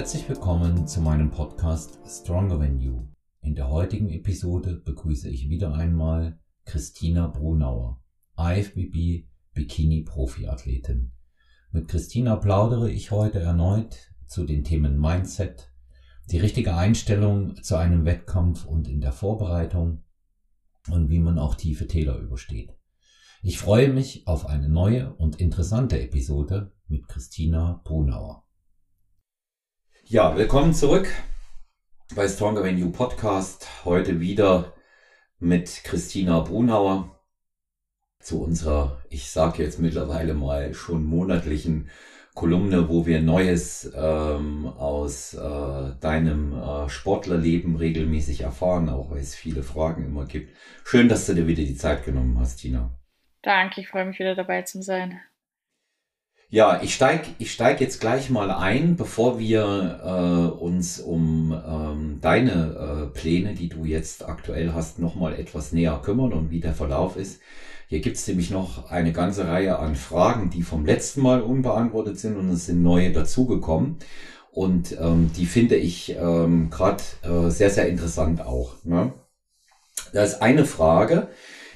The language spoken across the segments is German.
Herzlich willkommen zu meinem Podcast Stronger Than You. In der heutigen Episode begrüße ich wieder einmal Christina Brunauer, IFBB Bikini Profiathletin. Mit Christina plaudere ich heute erneut zu den Themen Mindset, die richtige Einstellung zu einem Wettkampf und in der Vorbereitung und wie man auch tiefe Täler übersteht. Ich freue mich auf eine neue und interessante Episode mit Christina Brunauer. Ja, willkommen zurück bei Stronger Than You Podcast. Heute wieder mit Christina Brunauer zu unserer, ich sage jetzt mittlerweile mal schon monatlichen Kolumne, wo wir Neues ähm, aus äh, deinem äh, Sportlerleben regelmäßig erfahren, auch weil es viele Fragen immer gibt. Schön, dass du dir wieder die Zeit genommen hast, Tina. Danke, ich freue mich wieder dabei zu sein. Ja, ich steig, ich steig jetzt gleich mal ein, bevor wir äh, uns um ähm, deine äh, Pläne, die du jetzt aktuell hast, nochmal etwas näher kümmern und wie der Verlauf ist. Hier gibt's nämlich noch eine ganze Reihe an Fragen, die vom letzten Mal unbeantwortet sind und es sind neue dazugekommen. Und ähm, die finde ich ähm, gerade äh, sehr, sehr interessant auch. Ne? Da ist eine Frage,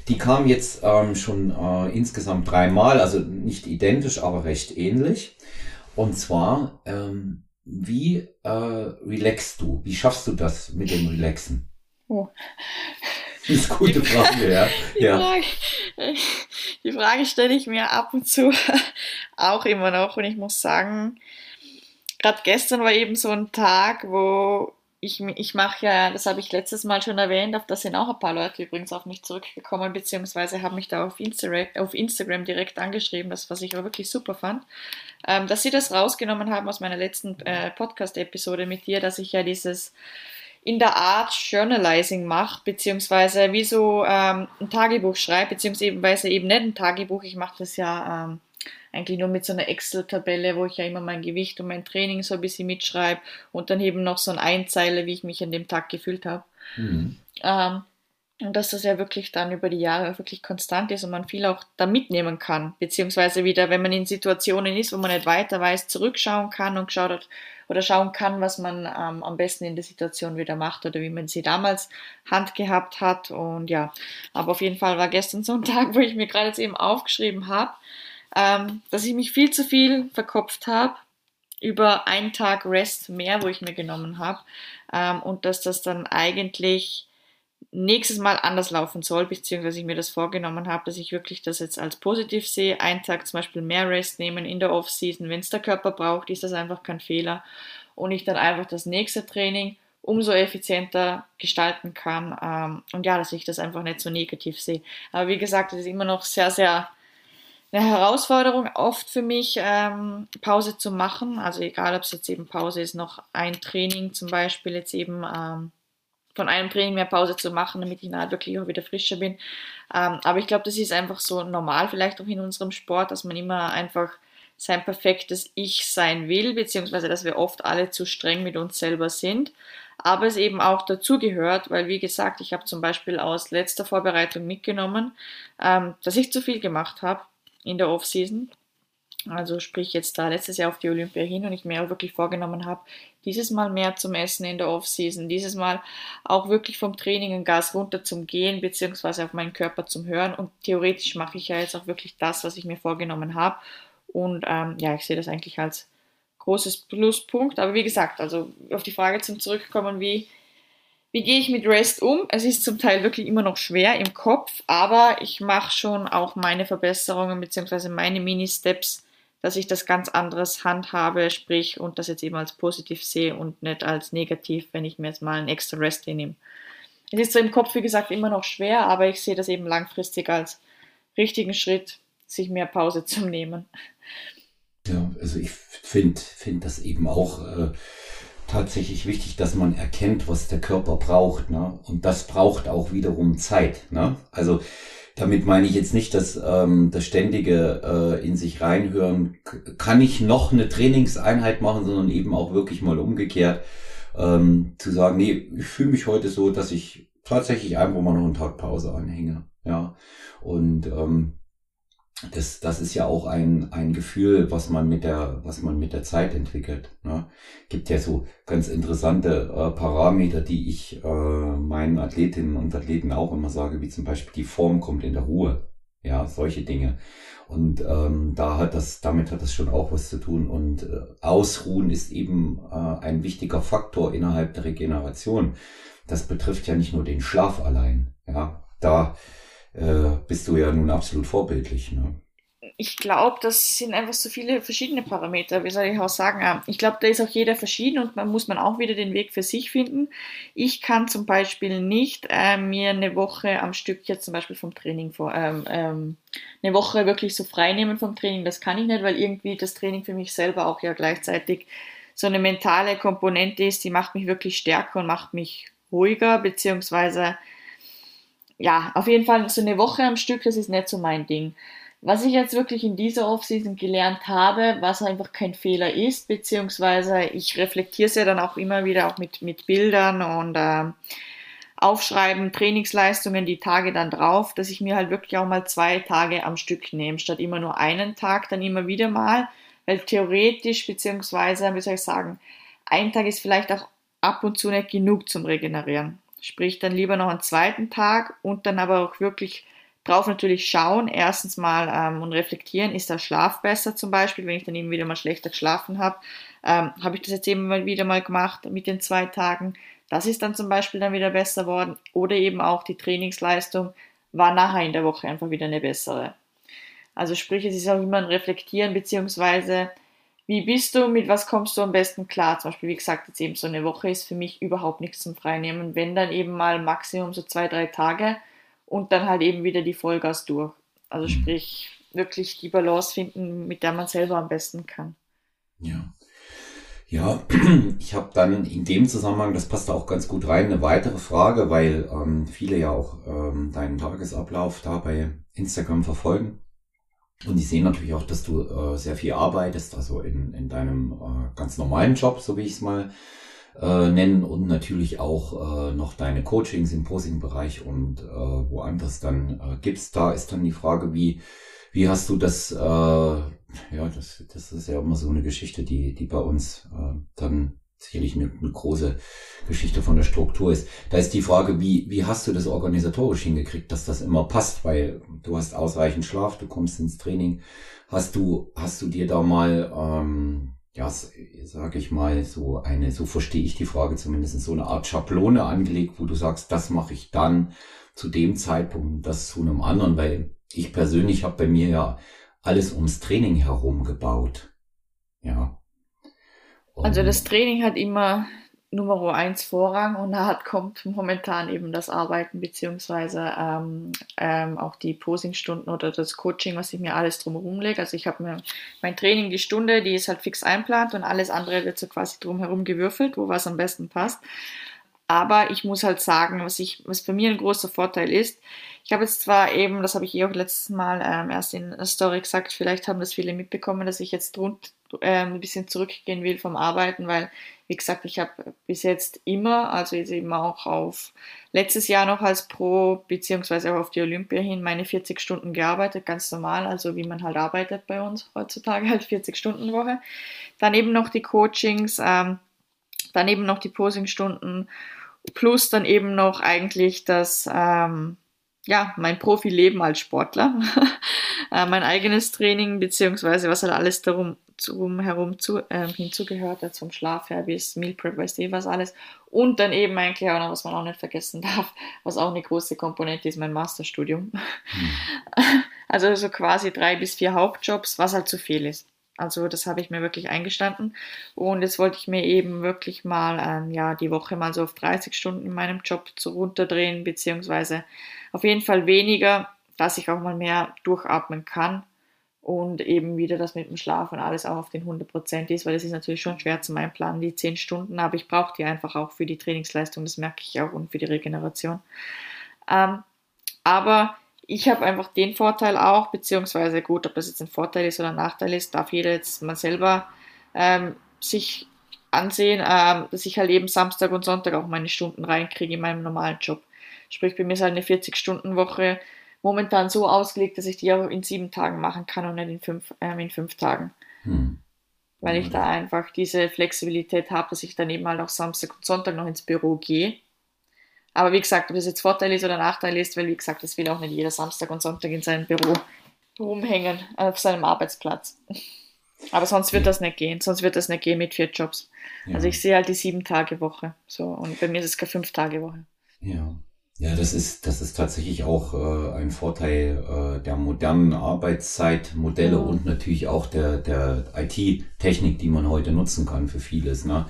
die kam jetzt ähm, schon äh, insgesamt dreimal, also nicht identisch, aber recht ähnlich. Und zwar, ähm, wie äh, relaxst du? Wie schaffst du das mit dem Relaxen? Oh. Das ist eine gute Frage, ja. Die, ja. Frage, die Frage stelle ich mir ab und zu auch immer noch. Und ich muss sagen, gerade gestern war eben so ein Tag, wo ich, ich mache ja, das habe ich letztes Mal schon erwähnt, auf das sind auch ein paar Leute übrigens auf mich zurückgekommen, beziehungsweise haben mich da auf Instagram, auf Instagram direkt angeschrieben, das, was ich aber wirklich super fand, ähm, dass sie das rausgenommen haben aus meiner letzten äh, Podcast-Episode mit dir, dass ich ja dieses in der Art Journalizing mache, beziehungsweise wie so ähm, ein Tagebuch schreibe, beziehungsweise eben nicht ein Tagebuch, ich mache das ja ähm, eigentlich nur mit so einer Excel-Tabelle, wo ich ja immer mein Gewicht und mein Training so ein bisschen mitschreibe und dann eben noch so ein Einzeiler, wie ich mich an dem Tag gefühlt habe. Mhm. Ähm, und dass das ja wirklich dann über die Jahre wirklich konstant ist und man viel auch da mitnehmen kann, beziehungsweise wieder, wenn man in Situationen ist, wo man nicht weiter weiß, zurückschauen kann und geschaut hat oder schauen kann, was man ähm, am besten in der Situation wieder macht oder wie man sie damals Hand gehabt hat und ja, aber auf jeden Fall war gestern so ein Tag, wo ich mir gerade jetzt eben aufgeschrieben habe, ähm, dass ich mich viel zu viel verkopft habe über einen Tag Rest mehr, wo ich mir genommen habe ähm, und dass das dann eigentlich nächstes Mal anders laufen soll, beziehungsweise ich mir das vorgenommen habe, dass ich wirklich das jetzt als positiv sehe. Einen Tag zum Beispiel mehr Rest nehmen in der Off-Season, wenn es der Körper braucht, ist das einfach kein Fehler und ich dann einfach das nächste Training umso effizienter gestalten kann. Ähm, und ja, dass ich das einfach nicht so negativ sehe. Aber wie gesagt, es ist immer noch sehr, sehr eine Herausforderung oft für mich, ähm, Pause zu machen. Also egal, ob es jetzt eben Pause ist, noch ein Training zum Beispiel jetzt eben ähm, von einem Training mehr Pause zu machen, damit ich nachher wirklich auch wieder frischer bin. Ähm, aber ich glaube, das ist einfach so normal vielleicht auch in unserem Sport, dass man immer einfach sein perfektes Ich sein will, beziehungsweise dass wir oft alle zu streng mit uns selber sind. Aber es eben auch dazugehört, weil wie gesagt, ich habe zum Beispiel aus letzter Vorbereitung mitgenommen, ähm, dass ich zu viel gemacht habe in der Offseason. Also sprich jetzt da letztes Jahr auf die Olympia hin und ich mir auch wirklich vorgenommen habe, dieses Mal mehr zum Essen in der Offseason, dieses Mal auch wirklich vom Training ein Gas runter zum Gehen, beziehungsweise auf meinen Körper zum Hören. Und theoretisch mache ich ja jetzt auch wirklich das, was ich mir vorgenommen habe. Und ähm, ja, ich sehe das eigentlich als großes Pluspunkt. Aber wie gesagt, also auf die Frage zum Zurückkommen, wie wie gehe ich mit Rest um? Es ist zum Teil wirklich immer noch schwer im Kopf, aber ich mache schon auch meine Verbesserungen bzw. meine Mini-Steps, dass ich das ganz anderes handhabe, sprich und das jetzt eben als positiv sehe und nicht als negativ, wenn ich mir jetzt mal einen extra Rest nehme. Es ist so im Kopf, wie gesagt, immer noch schwer, aber ich sehe das eben langfristig als richtigen Schritt, sich mehr Pause zu nehmen. Ja, also ich finde find das eben auch. Äh tatsächlich wichtig, dass man erkennt, was der Körper braucht. Ne? Und das braucht auch wiederum Zeit. Ne? Also damit meine ich jetzt nicht, dass ähm, das ständige äh, in sich reinhören, kann ich noch eine Trainingseinheit machen, sondern eben auch wirklich mal umgekehrt ähm, zu sagen, nee, ich fühle mich heute so, dass ich tatsächlich einfach mal noch einen Tag Pause anhänge. Ja. Und ähm, das, das ist ja auch ein, ein Gefühl, was man mit der, was man mit der Zeit entwickelt. Ne? Gibt ja so ganz interessante äh, Parameter, die ich äh, meinen Athletinnen und Athleten auch immer sage, wie zum Beispiel die Form kommt in der Ruhe. Ja, solche Dinge. Und ähm, da hat das, damit hat das schon auch was zu tun. Und äh, Ausruhen ist eben äh, ein wichtiger Faktor innerhalb der Regeneration. Das betrifft ja nicht nur den Schlaf allein. Ja, da äh, bist du ja nun absolut vorbildlich. Ne? ich glaube, das sind einfach so viele verschiedene Parameter. Wie soll ich auch sagen? Ähm, ich glaube, da ist auch jeder verschieden und man muss man auch wieder den Weg für sich finden. Ich kann zum Beispiel nicht äh, mir eine Woche am Stück jetzt zum Beispiel vom Training vor, ähm, ähm, eine Woche wirklich so frei nehmen vom Training. Das kann ich nicht, weil irgendwie das Training für mich selber auch ja gleichzeitig so eine mentale Komponente ist, die macht mich wirklich stärker und macht mich ruhiger, beziehungsweise ja, auf jeden Fall so eine Woche am Stück, das ist nicht so mein Ding. Was ich jetzt wirklich in dieser Offseason gelernt habe, was einfach kein Fehler ist, beziehungsweise ich reflektiere es ja dann auch immer wieder auch mit, mit Bildern und äh, Aufschreiben, Trainingsleistungen, die Tage dann drauf, dass ich mir halt wirklich auch mal zwei Tage am Stück nehme, statt immer nur einen Tag, dann immer wieder mal, weil theoretisch, beziehungsweise, wie soll ich sagen, ein Tag ist vielleicht auch ab und zu nicht genug zum Regenerieren. Sprich, dann lieber noch einen zweiten Tag und dann aber auch wirklich drauf natürlich schauen. Erstens mal ähm, und reflektieren, ist der Schlaf besser zum Beispiel, wenn ich dann eben wieder mal schlechter geschlafen habe. Ähm, habe ich das jetzt eben mal wieder mal gemacht mit den zwei Tagen. Das ist dann zum Beispiel dann wieder besser worden. Oder eben auch die Trainingsleistung war nachher in der Woche einfach wieder eine bessere. Also sprich, es ist auch immer ein Reflektieren, beziehungsweise wie bist du, mit was kommst du am besten klar? Zum Beispiel, wie gesagt, jetzt eben so eine Woche ist für mich überhaupt nichts zum Freinehmen. Wenn dann eben mal Maximum so zwei, drei Tage und dann halt eben wieder die Vollgas durch. Also mhm. sprich, wirklich die Balance finden, mit der man selber am besten kann. Ja. Ja, ich habe dann in dem Zusammenhang, das passt auch ganz gut rein, eine weitere Frage, weil ähm, viele ja auch ähm, deinen Tagesablauf da bei Instagram verfolgen. Und die sehen natürlich auch, dass du äh, sehr viel arbeitest, also in, in deinem äh, ganz normalen Job, so wie ich es mal äh, nennen und natürlich auch äh, noch deine Coachings im Posing-Bereich und äh, woanders dann äh, gibst. Da ist dann die Frage, wie, wie hast du das, äh, ja, das, das ist ja immer so eine Geschichte, die, die bei uns äh, dann sicherlich eine, eine große Geschichte von der Struktur ist. Da ist die Frage, wie, wie hast du das organisatorisch hingekriegt, dass das immer passt, weil du hast ausreichend Schlaf, du kommst ins Training. Hast du, hast du dir da mal ähm, ja, sage ich mal, so eine, so verstehe ich die Frage zumindest, so eine Art Schablone angelegt, wo du sagst, das mache ich dann zu dem Zeitpunkt, das zu einem anderen, weil ich persönlich habe bei mir ja alles ums Training herum gebaut. Ja. Und also das Training hat immer Nummer eins Vorrang und da hat, kommt momentan eben das Arbeiten beziehungsweise ähm, ähm, auch die Posingstunden oder das Coaching, was ich mir alles drumherum lege. Also ich habe mir mein Training, die Stunde, die ist halt fix einplant und alles andere wird so quasi drumherum gewürfelt, wo was am besten passt. Aber ich muss halt sagen, was, ich, was für mich ein großer Vorteil ist, ich habe jetzt zwar eben, das habe ich eh auch letztes Mal ähm, erst in der Story gesagt, vielleicht haben das viele mitbekommen, dass ich jetzt rund, ähm, ein bisschen zurückgehen will vom Arbeiten, weil, wie gesagt, ich habe bis jetzt immer, also jetzt eben auch auf letztes Jahr noch als Pro, beziehungsweise auch auf die Olympia hin, meine 40 Stunden gearbeitet, ganz normal, also wie man halt arbeitet bei uns heutzutage, halt 40 Stunden Woche. Dann eben noch die Coachings, ähm, dann eben noch die Posingstunden, plus dann eben noch eigentlich das, ähm, ja, mein Profileben als Sportler, äh, mein eigenes Training, beziehungsweise was halt alles darum herum zu, äh, hinzugehört hat, vom Schlaf her bis Meal Prep, weiß ich was alles. Und dann eben eigentlich auch noch, was man auch nicht vergessen darf, was auch eine große Komponente ist, mein Masterstudium. Mhm. Also so quasi drei bis vier Hauptjobs, was halt zu viel ist. Also das habe ich mir wirklich eingestanden. Und jetzt wollte ich mir eben wirklich mal ähm, ja, die Woche mal so auf 30 Stunden in meinem Job zu runterdrehen, beziehungsweise auf jeden Fall weniger, dass ich auch mal mehr durchatmen kann und eben wieder das mit dem Schlaf und alles auch auf den 100% ist, weil das ist natürlich schon schwer zu meinem Plan, die 10 Stunden, aber ich brauche die einfach auch für die Trainingsleistung, das merke ich auch und für die Regeneration. Ähm, aber ich habe einfach den Vorteil auch, beziehungsweise gut, ob das jetzt ein Vorteil ist oder ein Nachteil ist, darf jeder jetzt mal selber ähm, sich ansehen, ähm, dass ich halt eben Samstag und Sonntag auch meine Stunden reinkriege in meinem normalen Job. Sprich, bei mir ist halt eine 40-Stunden-Woche, momentan so ausgelegt, dass ich die auch in sieben Tagen machen kann und nicht in fünf, äh, in fünf Tagen. Hm. Weil ich da einfach diese Flexibilität habe, dass ich dann eben halt auch Samstag und Sonntag noch ins Büro gehe. Aber wie gesagt, ob das jetzt Vorteil ist oder Nachteil ist, weil wie gesagt, das will auch nicht jeder Samstag und Sonntag in seinem Büro rumhängen, auf seinem Arbeitsplatz. Aber sonst wird das nicht gehen. Sonst wird das nicht gehen mit vier Jobs. Ja. Also ich sehe halt die sieben Tage Woche. So, und bei mir ist es keine fünf Tage Woche. Ja. Ja, das ist, das ist tatsächlich auch äh, ein Vorteil äh, der modernen Arbeitszeitmodelle und natürlich auch der, der IT-Technik, die man heute nutzen kann für vieles. Ne?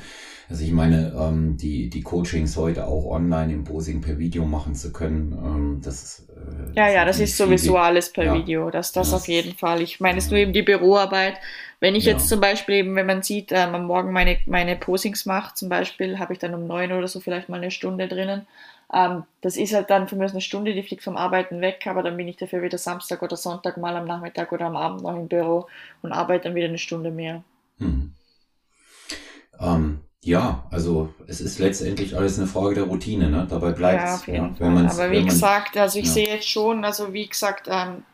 Also ich meine, ähm, die, die Coachings heute auch online im Posing per Video machen zu können, ähm, das ist. Äh, ja, ja, das ist sowieso alles per ja. Video. Das, das ja. auf jeden Fall. Ich meine, es ist nur eben die Büroarbeit. Wenn ich ja. jetzt zum Beispiel eben, wenn man sieht, ähm, am Morgen meine, meine Posings mache, zum Beispiel, habe ich dann um neun oder so vielleicht mal eine Stunde drinnen. Ähm, das ist halt dann für mich eine Stunde, die fliegt vom Arbeiten weg, aber dann bin ich dafür wieder Samstag oder Sonntag mal am Nachmittag oder am Abend noch im Büro und arbeite dann wieder eine Stunde mehr. Hm. Ähm, ja, also es ist letztendlich alles eine Frage der Routine, ne? Dabei bleibt es. Ja, jeden ja. Aber wie gesagt, also ich ja. sehe jetzt schon, also wie gesagt, ähm,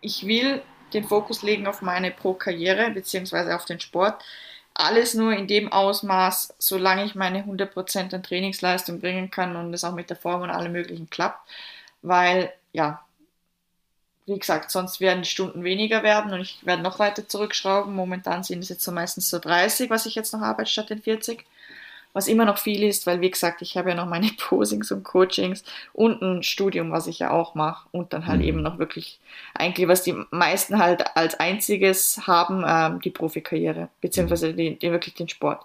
ich will den Fokus legen auf meine Pro-Karriere beziehungsweise auf den Sport. Alles nur in dem Ausmaß, solange ich meine 100% an Trainingsleistung bringen kann und es auch mit der Form und allem möglichen klappt. Weil, ja, wie gesagt, sonst werden die Stunden weniger werden und ich werde noch weiter zurückschrauben. Momentan sind es jetzt so meistens so 30, was ich jetzt noch arbeite, statt den 40 was immer noch viel ist, weil wie gesagt, ich habe ja noch meine Posings und Coachings und ein Studium, was ich ja auch mache und dann halt mhm. eben noch wirklich eigentlich, was die meisten halt als einziges haben, ähm, die Profikarriere, beziehungsweise die, die, wirklich den Sport.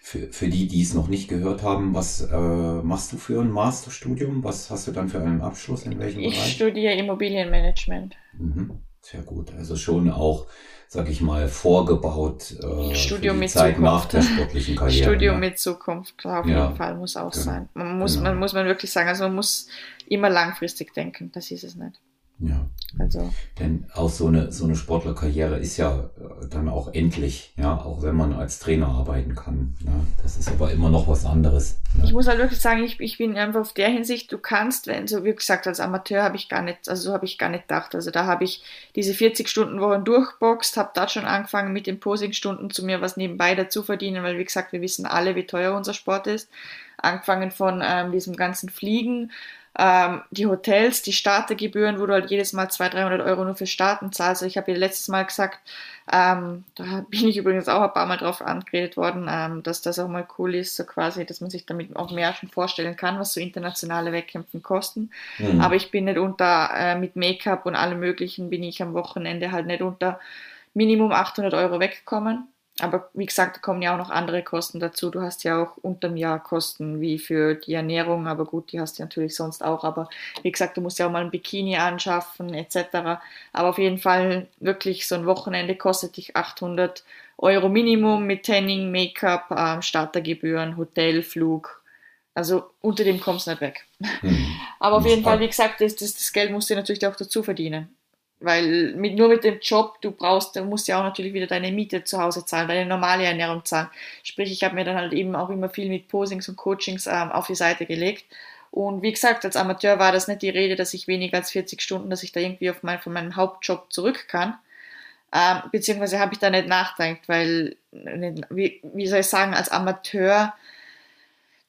Für, für die, die es noch nicht gehört haben, was äh, machst du für ein Masterstudium? Was hast du dann für einen Abschluss? In welchem ich Bereich? Ich studiere Immobilienmanagement. Mhm. Sehr gut. Also schon auch sag ich mal, vorgebaut äh, Studium mit Zeit Zukunft. nach der sportlichen Karriere. Studium ja. mit Zukunft, auf ja. jeden Fall, muss auch genau. sein. Man muss, genau. man muss man wirklich sagen, also man muss immer langfristig denken, das ist es nicht. Ja. Also. Denn auch so eine, so eine Sportlerkarriere ist ja äh, dann auch endlich, ja, auch wenn man als Trainer arbeiten kann. Ja. Das ist aber immer noch was anderes. Ja. Ich muss halt wirklich sagen, ich, ich bin einfach auf der Hinsicht, du kannst, wenn, so wie gesagt, als Amateur habe ich gar nicht, also so habe ich gar nicht gedacht. Also da habe ich diese 40 Stunden Wochen durchboxt, habe da schon angefangen mit den Posingstunden zu mir was nebenbei dazu verdienen, weil wie gesagt, wir wissen alle, wie teuer unser Sport ist. Angefangen von ähm, diesem ganzen Fliegen, ähm, die Hotels, die Startergebühren, wo du halt jedes Mal 200, 300 Euro nur für Starten zahlst. Also ich habe ja letztes Mal gesagt, ähm, da bin ich übrigens auch ein paar Mal drauf angeredet worden, ähm, dass das auch mal cool ist, so quasi, dass man sich damit auch mehr schon vorstellen kann, was so internationale Wettkämpfen kosten. Mhm. Aber ich bin nicht unter, äh, mit Make-up und allem möglichen bin ich am Wochenende halt nicht unter Minimum 800 Euro weggekommen. Aber wie gesagt, da kommen ja auch noch andere Kosten dazu. Du hast ja auch unterm Jahr Kosten wie für die Ernährung, aber gut, die hast du natürlich sonst auch. Aber wie gesagt, du musst ja auch mal ein Bikini anschaffen etc. Aber auf jeden Fall wirklich so ein Wochenende kostet dich 800 Euro Minimum mit Tanning, Make-up, äh, Startergebühren, Hotel, Flug. Also unter dem kommst du nicht weg. Mhm. Aber auf jeden Fall, wie gesagt, das, das, das Geld musst du natürlich auch dazu verdienen. Weil mit, nur mit dem Job, du brauchst, du musst ja auch natürlich wieder deine Miete zu Hause zahlen, deine normale Ernährung zahlen. Sprich, ich habe mir dann halt eben auch immer viel mit Posings und Coachings ähm, auf die Seite gelegt. Und wie gesagt, als Amateur war das nicht die Rede, dass ich weniger als 40 Stunden, dass ich da irgendwie auf mein, von meinem Hauptjob zurück kann. Ähm, beziehungsweise habe ich da nicht nachgedacht, weil, wie, wie soll ich sagen, als Amateur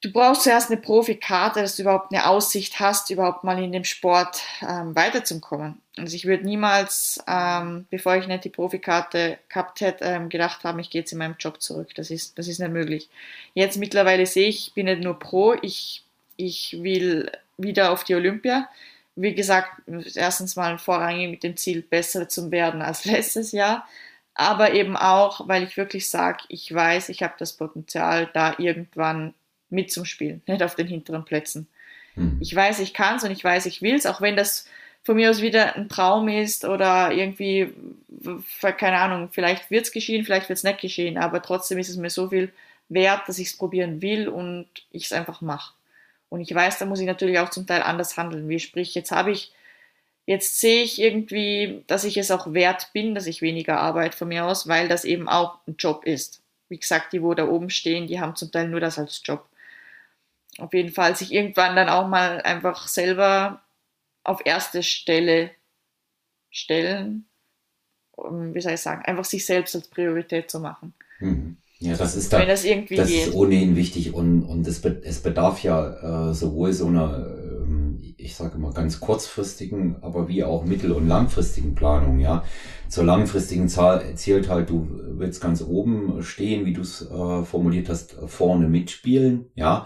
du brauchst zuerst eine Profikarte, dass du überhaupt eine Aussicht hast, überhaupt mal in dem Sport ähm, weiterzukommen. Also ich würde niemals, ähm, bevor ich nicht die Profikarte gehabt hätte, ähm, gedacht haben, ich gehe jetzt in meinem Job zurück. Das ist, das ist nicht möglich. Jetzt mittlerweile sehe ich, ich bin nicht nur Pro, ich, ich will wieder auf die Olympia. Wie gesagt, erstens mal vorrangig mit dem Ziel, besser zu werden als letztes Jahr aber eben auch, weil ich wirklich sage, ich weiß, ich habe das Potenzial, da irgendwann mit zum Spielen, nicht auf den hinteren Plätzen. Mhm. Ich weiß, ich kann es und ich weiß, ich will es, auch wenn das von mir aus wieder ein Traum ist oder irgendwie, keine Ahnung, vielleicht wird es geschehen, vielleicht wird es nicht geschehen, aber trotzdem ist es mir so viel wert, dass ich es probieren will und ich es einfach mache. Und ich weiß, da muss ich natürlich auch zum Teil anders handeln. Wie sprich, jetzt habe ich, jetzt sehe ich irgendwie, dass ich es auch wert bin, dass ich weniger arbeite von mir aus, weil das eben auch ein Job ist. Wie gesagt, die, wo da oben stehen, die haben zum Teil nur das als Job auf jeden Fall sich irgendwann dann auch mal einfach selber auf erste Stelle stellen, um, wie soll ich sagen, einfach sich selbst als Priorität zu machen. Mhm. Ja, das ist da, Wenn das irgendwie das geht. ist ohnehin wichtig und, und es, es bedarf ja äh, sowohl so einer, äh, ich sage immer ganz kurzfristigen, aber wie auch mittel- und langfristigen Planung, ja. Zur langfristigen Zahl zählt halt, du willst ganz oben stehen, wie du es äh, formuliert hast, vorne mitspielen, ja.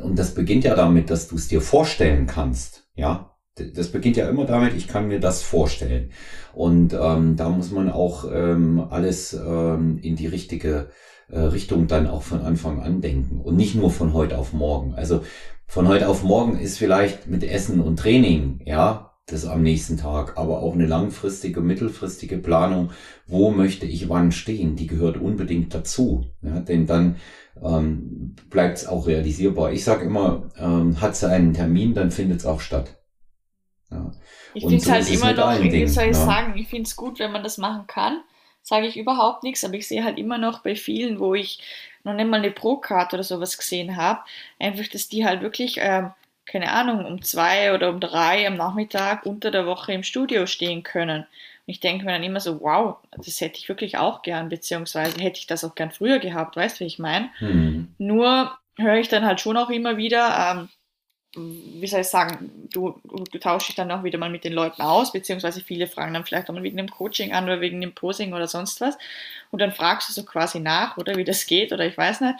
Und das beginnt ja damit, dass du es dir vorstellen kannst, ja. Das beginnt ja immer damit, ich kann mir das vorstellen. Und ähm, da muss man auch ähm, alles ähm, in die richtige äh, Richtung dann auch von Anfang an denken und nicht nur von heute auf morgen. Also von heute auf morgen ist vielleicht mit Essen und Training, ja, das am nächsten Tag, aber auch eine langfristige, mittelfristige Planung, wo möchte ich wann stehen, die gehört unbedingt dazu. Ja, denn dann ähm, bleibt es auch realisierbar. Ich sage immer, ähm, hat sie einen Termin, dann findet es auch statt. Ja. Ich finde es so halt immer noch, wie soll ich ja. sagen, ich finde es gut, wenn man das machen kann sage ich überhaupt nichts, aber ich sehe halt immer noch bei vielen, wo ich noch nicht mal eine Pro-Card oder sowas gesehen habe, einfach, dass die halt wirklich, ähm, keine Ahnung, um zwei oder um drei am Nachmittag unter der Woche im Studio stehen können. Und ich denke mir dann immer so, wow, das hätte ich wirklich auch gern, beziehungsweise hätte ich das auch gern früher gehabt, weißt du, wie ich meine? Mhm. Nur höre ich dann halt schon auch immer wieder, ähm, wie soll ich sagen, du, du tauschst dich dann auch wieder mal mit den Leuten aus, beziehungsweise viele fragen dann vielleicht auch mal wegen dem Coaching an oder wegen dem Posing oder sonst was. Und dann fragst du so quasi nach, oder wie das geht, oder ich weiß nicht.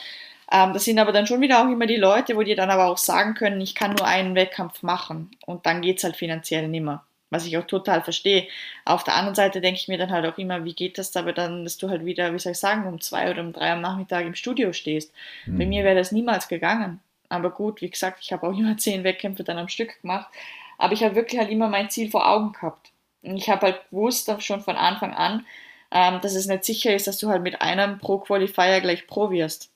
Ähm, das sind aber dann schon wieder auch immer die Leute, wo die dann aber auch sagen können, ich kann nur einen Wettkampf machen und dann geht es halt finanziell nimmer. Was ich auch total verstehe. Auf der anderen Seite denke ich mir dann halt auch immer, wie geht das aber dann, dass du halt wieder, wie soll ich sagen, um zwei oder um drei am Nachmittag im Studio stehst. Mhm. Bei mir wäre das niemals gegangen. Aber gut, wie gesagt, ich habe auch immer zehn Wettkämpfe dann am Stück gemacht. Aber ich habe wirklich halt immer mein Ziel vor Augen gehabt. Und ich habe halt gewusst, schon von Anfang an, ähm, dass es nicht sicher ist, dass du halt mit einem Pro-Qualifier gleich Pro wirst.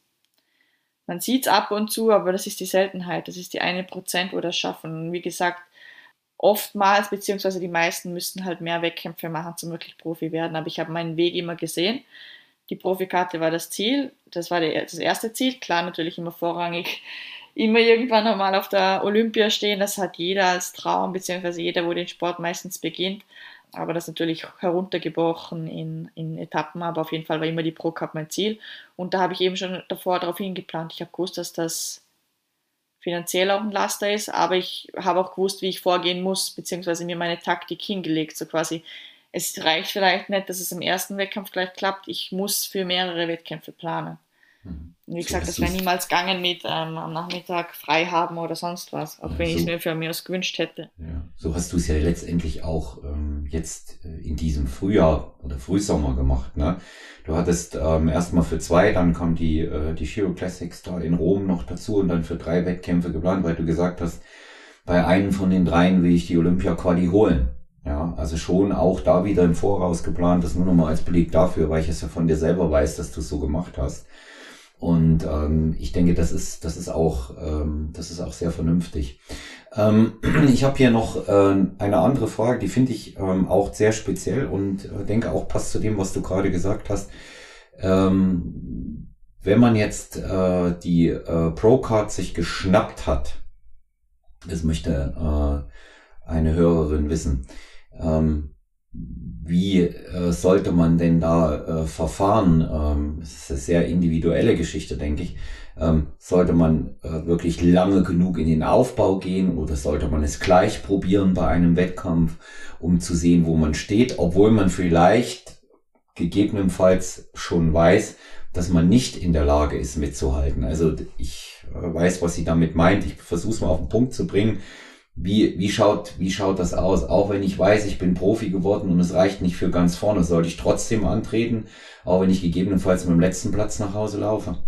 Man sieht es ab und zu, aber das ist die Seltenheit. Das ist die eine Prozent, wo das schaffen. Und wie gesagt, oftmals, beziehungsweise die meisten müssten halt mehr Wettkämpfe machen, zum wirklich Profi werden. Aber ich habe meinen Weg immer gesehen. Die Profikarte war das Ziel. Das war das erste Ziel. Klar, natürlich immer vorrangig immer irgendwann nochmal auf der Olympia stehen. Das hat jeder als Traum, beziehungsweise jeder, wo den Sport meistens beginnt. Aber das natürlich heruntergebrochen in, in Etappen, aber auf jeden Fall war immer die Pro Cup mein Ziel. Und da habe ich eben schon davor darauf hingeplant. Ich habe gewusst, dass das finanziell auch ein Laster ist, aber ich habe auch gewusst, wie ich vorgehen muss, beziehungsweise mir meine Taktik hingelegt. So quasi, es reicht vielleicht nicht, dass es im ersten Wettkampf gleich klappt. Ich muss für mehrere Wettkämpfe planen. Mhm. Wie gesagt, so, das wäre niemals gegangen mit ähm, am Nachmittag frei haben oder sonst was, auch ja, wenn so, ich es mir für mich aus gewünscht hätte. Ja, so hast du es ja letztendlich auch ähm, jetzt äh, in diesem Frühjahr oder Frühsommer gemacht. Ne? Du hattest ähm, erstmal für zwei, dann kam die, äh, die Giro Classics da in Rom noch dazu und dann für drei Wettkämpfe geplant, weil du gesagt hast, bei einem von den dreien will ich die Olympia-Quali holen. Ja, also schon auch da wieder im Voraus geplant, das nur nochmal als Beleg dafür, weil ich es ja von dir selber weiß, dass du es so gemacht hast. Und ähm, ich denke, das ist, das ist auch, ähm, das ist auch sehr vernünftig. Ähm, ich habe hier noch äh, eine andere Frage, die finde ich ähm, auch sehr speziell und äh, denke auch passt zu dem, was du gerade gesagt hast. Ähm, wenn man jetzt äh, die äh, Pro-Card sich geschnappt hat, das möchte äh, eine Hörerin wissen, ähm, wie äh, sollte man denn da äh, verfahren? Ähm, das ist eine sehr individuelle Geschichte, denke ich. Ähm, sollte man äh, wirklich lange genug in den Aufbau gehen oder sollte man es gleich probieren bei einem Wettkampf, um zu sehen, wo man steht, obwohl man vielleicht gegebenenfalls schon weiß, dass man nicht in der Lage ist mitzuhalten. Also ich äh, weiß, was sie damit meint. Ich versuche es mal auf den Punkt zu bringen wie, wie, schaut, wie schaut das aus? Auch wenn ich weiß, ich bin Profi geworden und es reicht nicht für ganz vorne, sollte ich trotzdem antreten, auch wenn ich gegebenenfalls mit dem letzten Platz nach Hause laufe?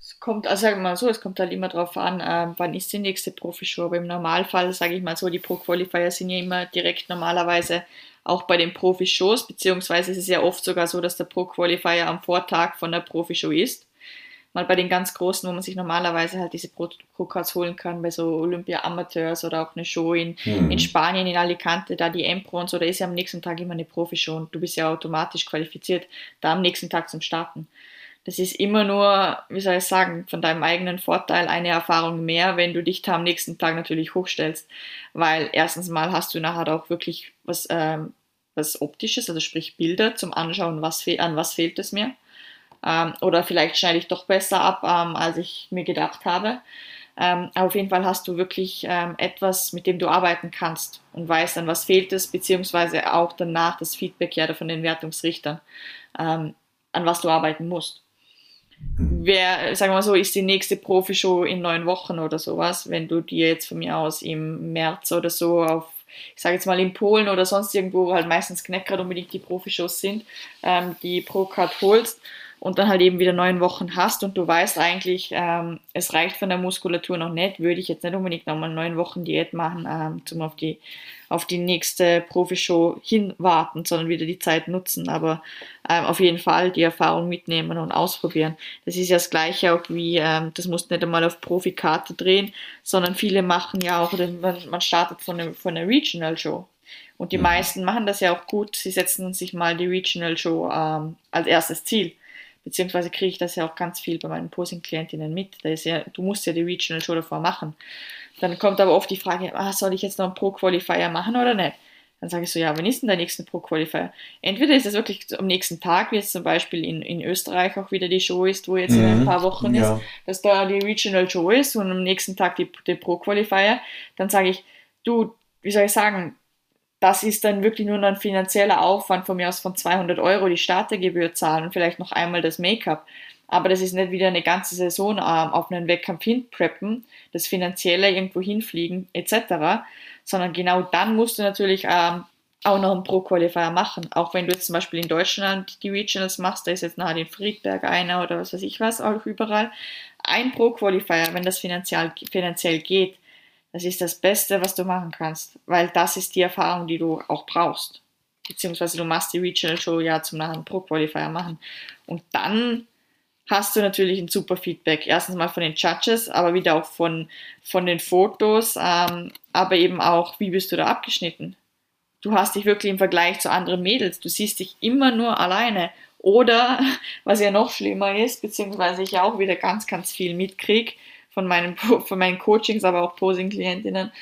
Es kommt, also sagen mal so, es kommt halt immer darauf an, äh, wann ist die nächste Profishow. Aber im Normalfall, sage ich mal so, die Pro-Qualifier sind ja immer direkt normalerweise auch bei den Profishows, beziehungsweise es ist ja oft sogar so, dass der Pro-Qualifier am Vortag von der Profishow ist mal bei den ganz Großen, wo man sich normalerweise halt diese Pro-Cards holen kann, bei so Olympia Amateurs oder auch eine Show in, mhm. in Spanien, in Alicante, da die M-Pro und so, da ist ja am nächsten Tag immer eine Profi-Show und du bist ja automatisch qualifiziert, da am nächsten Tag zum Starten. Das ist immer nur, wie soll ich sagen, von deinem eigenen Vorteil eine Erfahrung mehr, wenn du dich da am nächsten Tag natürlich hochstellst. Weil erstens mal hast du nachher auch wirklich was, ähm, was Optisches, also sprich Bilder zum Anschauen, was an was fehlt es mir. Ähm, oder vielleicht schneide ich doch besser ab, ähm, als ich mir gedacht habe. Ähm, auf jeden Fall hast du wirklich ähm, etwas, mit dem du arbeiten kannst und weißt, an was fehlt es, beziehungsweise auch danach das Feedback ja von den Wertungsrichtern, ähm, an was du arbeiten musst. Mhm. Wer, sagen wir mal so, ist die nächste Profi-Show in neun Wochen oder sowas, wenn du dir jetzt von mir aus im März oder so auf, ich sage jetzt mal in Polen oder sonst irgendwo, wo halt meistens gerade unbedingt die Profi-Shows sind, ähm, die Pro-Card holst und dann halt eben wieder neun Wochen hast und du weißt eigentlich, ähm, es reicht von der Muskulatur noch nicht, würde ich jetzt nicht unbedingt nochmal neun Wochen Diät machen, ähm, zum auf die, auf die nächste Profishow hinwarten, sondern wieder die Zeit nutzen, aber ähm, auf jeden Fall die Erfahrung mitnehmen und ausprobieren. Das ist ja das Gleiche auch wie, ähm, das musst nicht einmal auf Profikarte drehen, sondern viele machen ja auch, man startet von einer, von einer Regional Show. Und die mhm. meisten machen das ja auch gut. Sie setzen sich mal die Regional Show ähm, als erstes Ziel beziehungsweise kriege ich das ja auch ganz viel bei meinen Posing-Klientinnen mit. Da ist ja, du musst ja die Regional Show davor machen. Dann kommt aber oft die Frage, ah, soll ich jetzt noch einen Pro-Qualifier machen oder nicht? Dann sage ich so, ja, wann ist denn der nächste Pro-Qualifier? Entweder ist es wirklich am nächsten Tag, wie jetzt zum Beispiel in, in Österreich auch wieder die Show ist, wo jetzt mhm, in ein mhm. paar Wochen ja. ist, dass da die Regional Show ist und am nächsten Tag die, die Pro-Qualifier. Dann sage ich, du, wie soll ich sagen, das ist dann wirklich nur ein finanzieller Aufwand von mir aus von 200 Euro, die Startergebühr zahlen und vielleicht noch einmal das Make-up. Aber das ist nicht wieder eine ganze Saison ähm, auf einen Wettkampf hinpreppen, das Finanzielle irgendwo hinfliegen etc., sondern genau dann musst du natürlich ähm, auch noch einen Pro-Qualifier machen. Auch wenn du jetzt zum Beispiel in Deutschland die Regionals machst, da ist jetzt nachher in Friedberg einer oder was weiß ich was, auch überall. Ein Pro-Qualifier, wenn das finanziell, finanziell geht, das ist das Beste, was du machen kannst, weil das ist die Erfahrung, die du auch brauchst. Beziehungsweise du machst die Regional Show ja zum nachher Pro Qualifier machen. Und dann hast du natürlich ein super Feedback. Erstens mal von den Judges, aber wieder auch von, von den Fotos, ähm, aber eben auch, wie bist du da abgeschnitten? Du hast dich wirklich im Vergleich zu anderen Mädels, du siehst dich immer nur alleine. Oder, was ja noch schlimmer ist, beziehungsweise ich auch wieder ganz, ganz viel mitkriege, von meinen, von meinen Coachings, aber auch Posing-Klientinnen.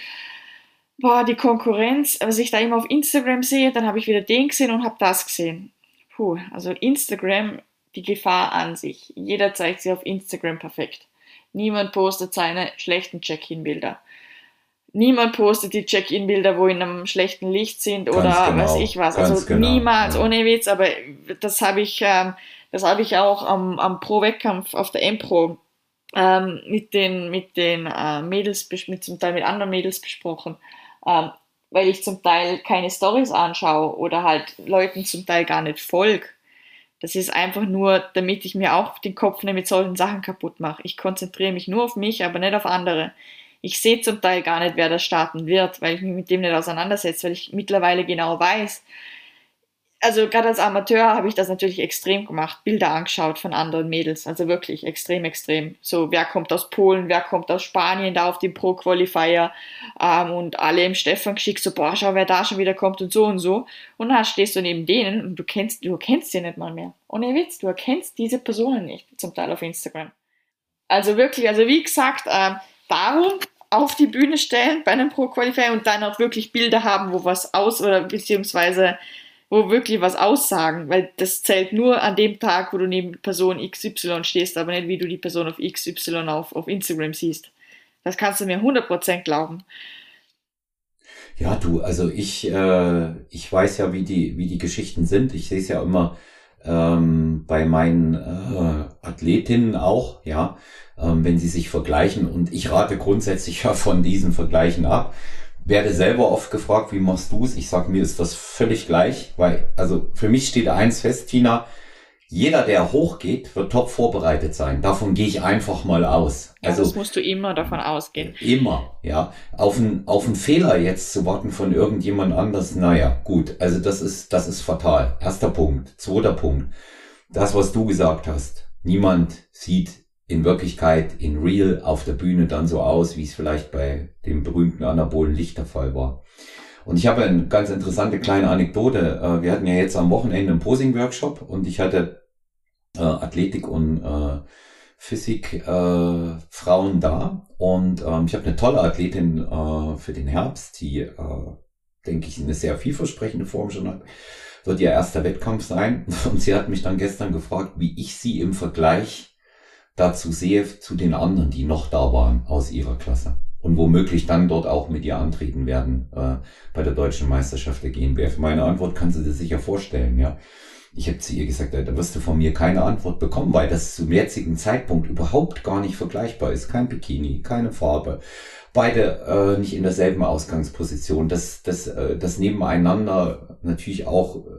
Boah, die Konkurrenz, was ich da immer auf Instagram sehe, dann habe ich wieder den gesehen und habe das gesehen. Puh, also Instagram, die Gefahr an sich. Jeder zeigt sich auf Instagram perfekt. Niemand postet seine schlechten Check-in-Bilder. Niemand postet die Check-in-Bilder, wo in einem schlechten Licht sind oder genau, weiß ich was. Also genau, niemals, ja. ohne Witz, aber das habe ich, ähm, das habe ich auch am, am Pro-Wettkampf auf der M-Pro ähm, mit den, mit den äh, Mädels, mit zum Teil mit anderen Mädels besprochen, ähm, weil ich zum Teil keine Stories anschaue oder halt Leuten zum Teil gar nicht folge. Das ist einfach nur, damit ich mir auch den Kopf nicht mit solchen Sachen kaputt mache. Ich konzentriere mich nur auf mich, aber nicht auf andere. Ich sehe zum Teil gar nicht, wer das starten wird, weil ich mich mit dem nicht auseinandersetze, weil ich mittlerweile genau weiß, also gerade als Amateur habe ich das natürlich extrem gemacht, Bilder angeschaut von anderen Mädels, also wirklich extrem, extrem. So, wer kommt aus Polen, wer kommt aus Spanien da auf den Pro-Qualifier ähm, und alle im Stefan geschickt, so, boah, schau, wer da schon wieder kommt und so und so. Und dann stehst du neben denen und du kennst, du kennst sie nicht mal mehr. Ohne Witz, du erkennst diese Personen nicht, zum Teil auf Instagram. Also wirklich, also wie gesagt, ähm, darum auf die Bühne stellen bei einem Pro-Qualifier und dann auch wirklich Bilder haben, wo was aus oder beziehungsweise wo wirklich was aussagen, weil das zählt nur an dem Tag, wo du neben Person XY stehst, aber nicht wie du die Person auf XY auf, auf Instagram siehst. Das kannst du mir 100% glauben. Ja, du, also ich, äh, ich weiß ja, wie die, wie die Geschichten sind. Ich sehe es ja immer ähm, bei meinen äh, Athletinnen auch, ja, ähm, wenn sie sich vergleichen. Und ich rate grundsätzlich ja von diesen Vergleichen ab werde selber oft gefragt, wie machst du es? Ich sag mir ist das völlig gleich, weil, also für mich steht eins fest, Tina, jeder, der hochgeht, wird top vorbereitet sein. Davon gehe ich einfach mal aus. Ja, also das musst du immer davon ausgehen. Immer, ja. Auf einen, auf einen Fehler jetzt zu warten von irgendjemand anders, naja, gut. Also das ist, das ist fatal. Erster Punkt. Zweiter Punkt. Das, was du gesagt hast. Niemand sieht in Wirklichkeit in Real auf der Bühne dann so aus, wie es vielleicht bei dem berühmten anabolen Licht der Fall war. Und ich habe eine ganz interessante kleine Anekdote. Äh, wir hatten ja jetzt am Wochenende einen Posing-Workshop und ich hatte äh, Athletik und äh, Physik äh, Frauen da und ähm, ich habe eine tolle Athletin äh, für den Herbst, die äh, denke ich eine sehr vielversprechende Form schon hat. Wird ihr erster Wettkampf sein und sie hat mich dann gestern gefragt, wie ich sie im Vergleich dazu sehe zu den anderen, die noch da waren aus ihrer Klasse und womöglich dann dort auch mit ihr antreten werden äh, bei der deutschen Meisterschaft der GmbF. Meine Antwort kann sie dir sicher vorstellen, ja. Ich habe zu ihr gesagt, da wirst du von mir keine Antwort bekommen, weil das zum jetzigen Zeitpunkt überhaupt gar nicht vergleichbar ist. Kein Bikini, keine Farbe. Beide äh, nicht in derselben Ausgangsposition. Das, das, äh, das nebeneinander natürlich auch äh,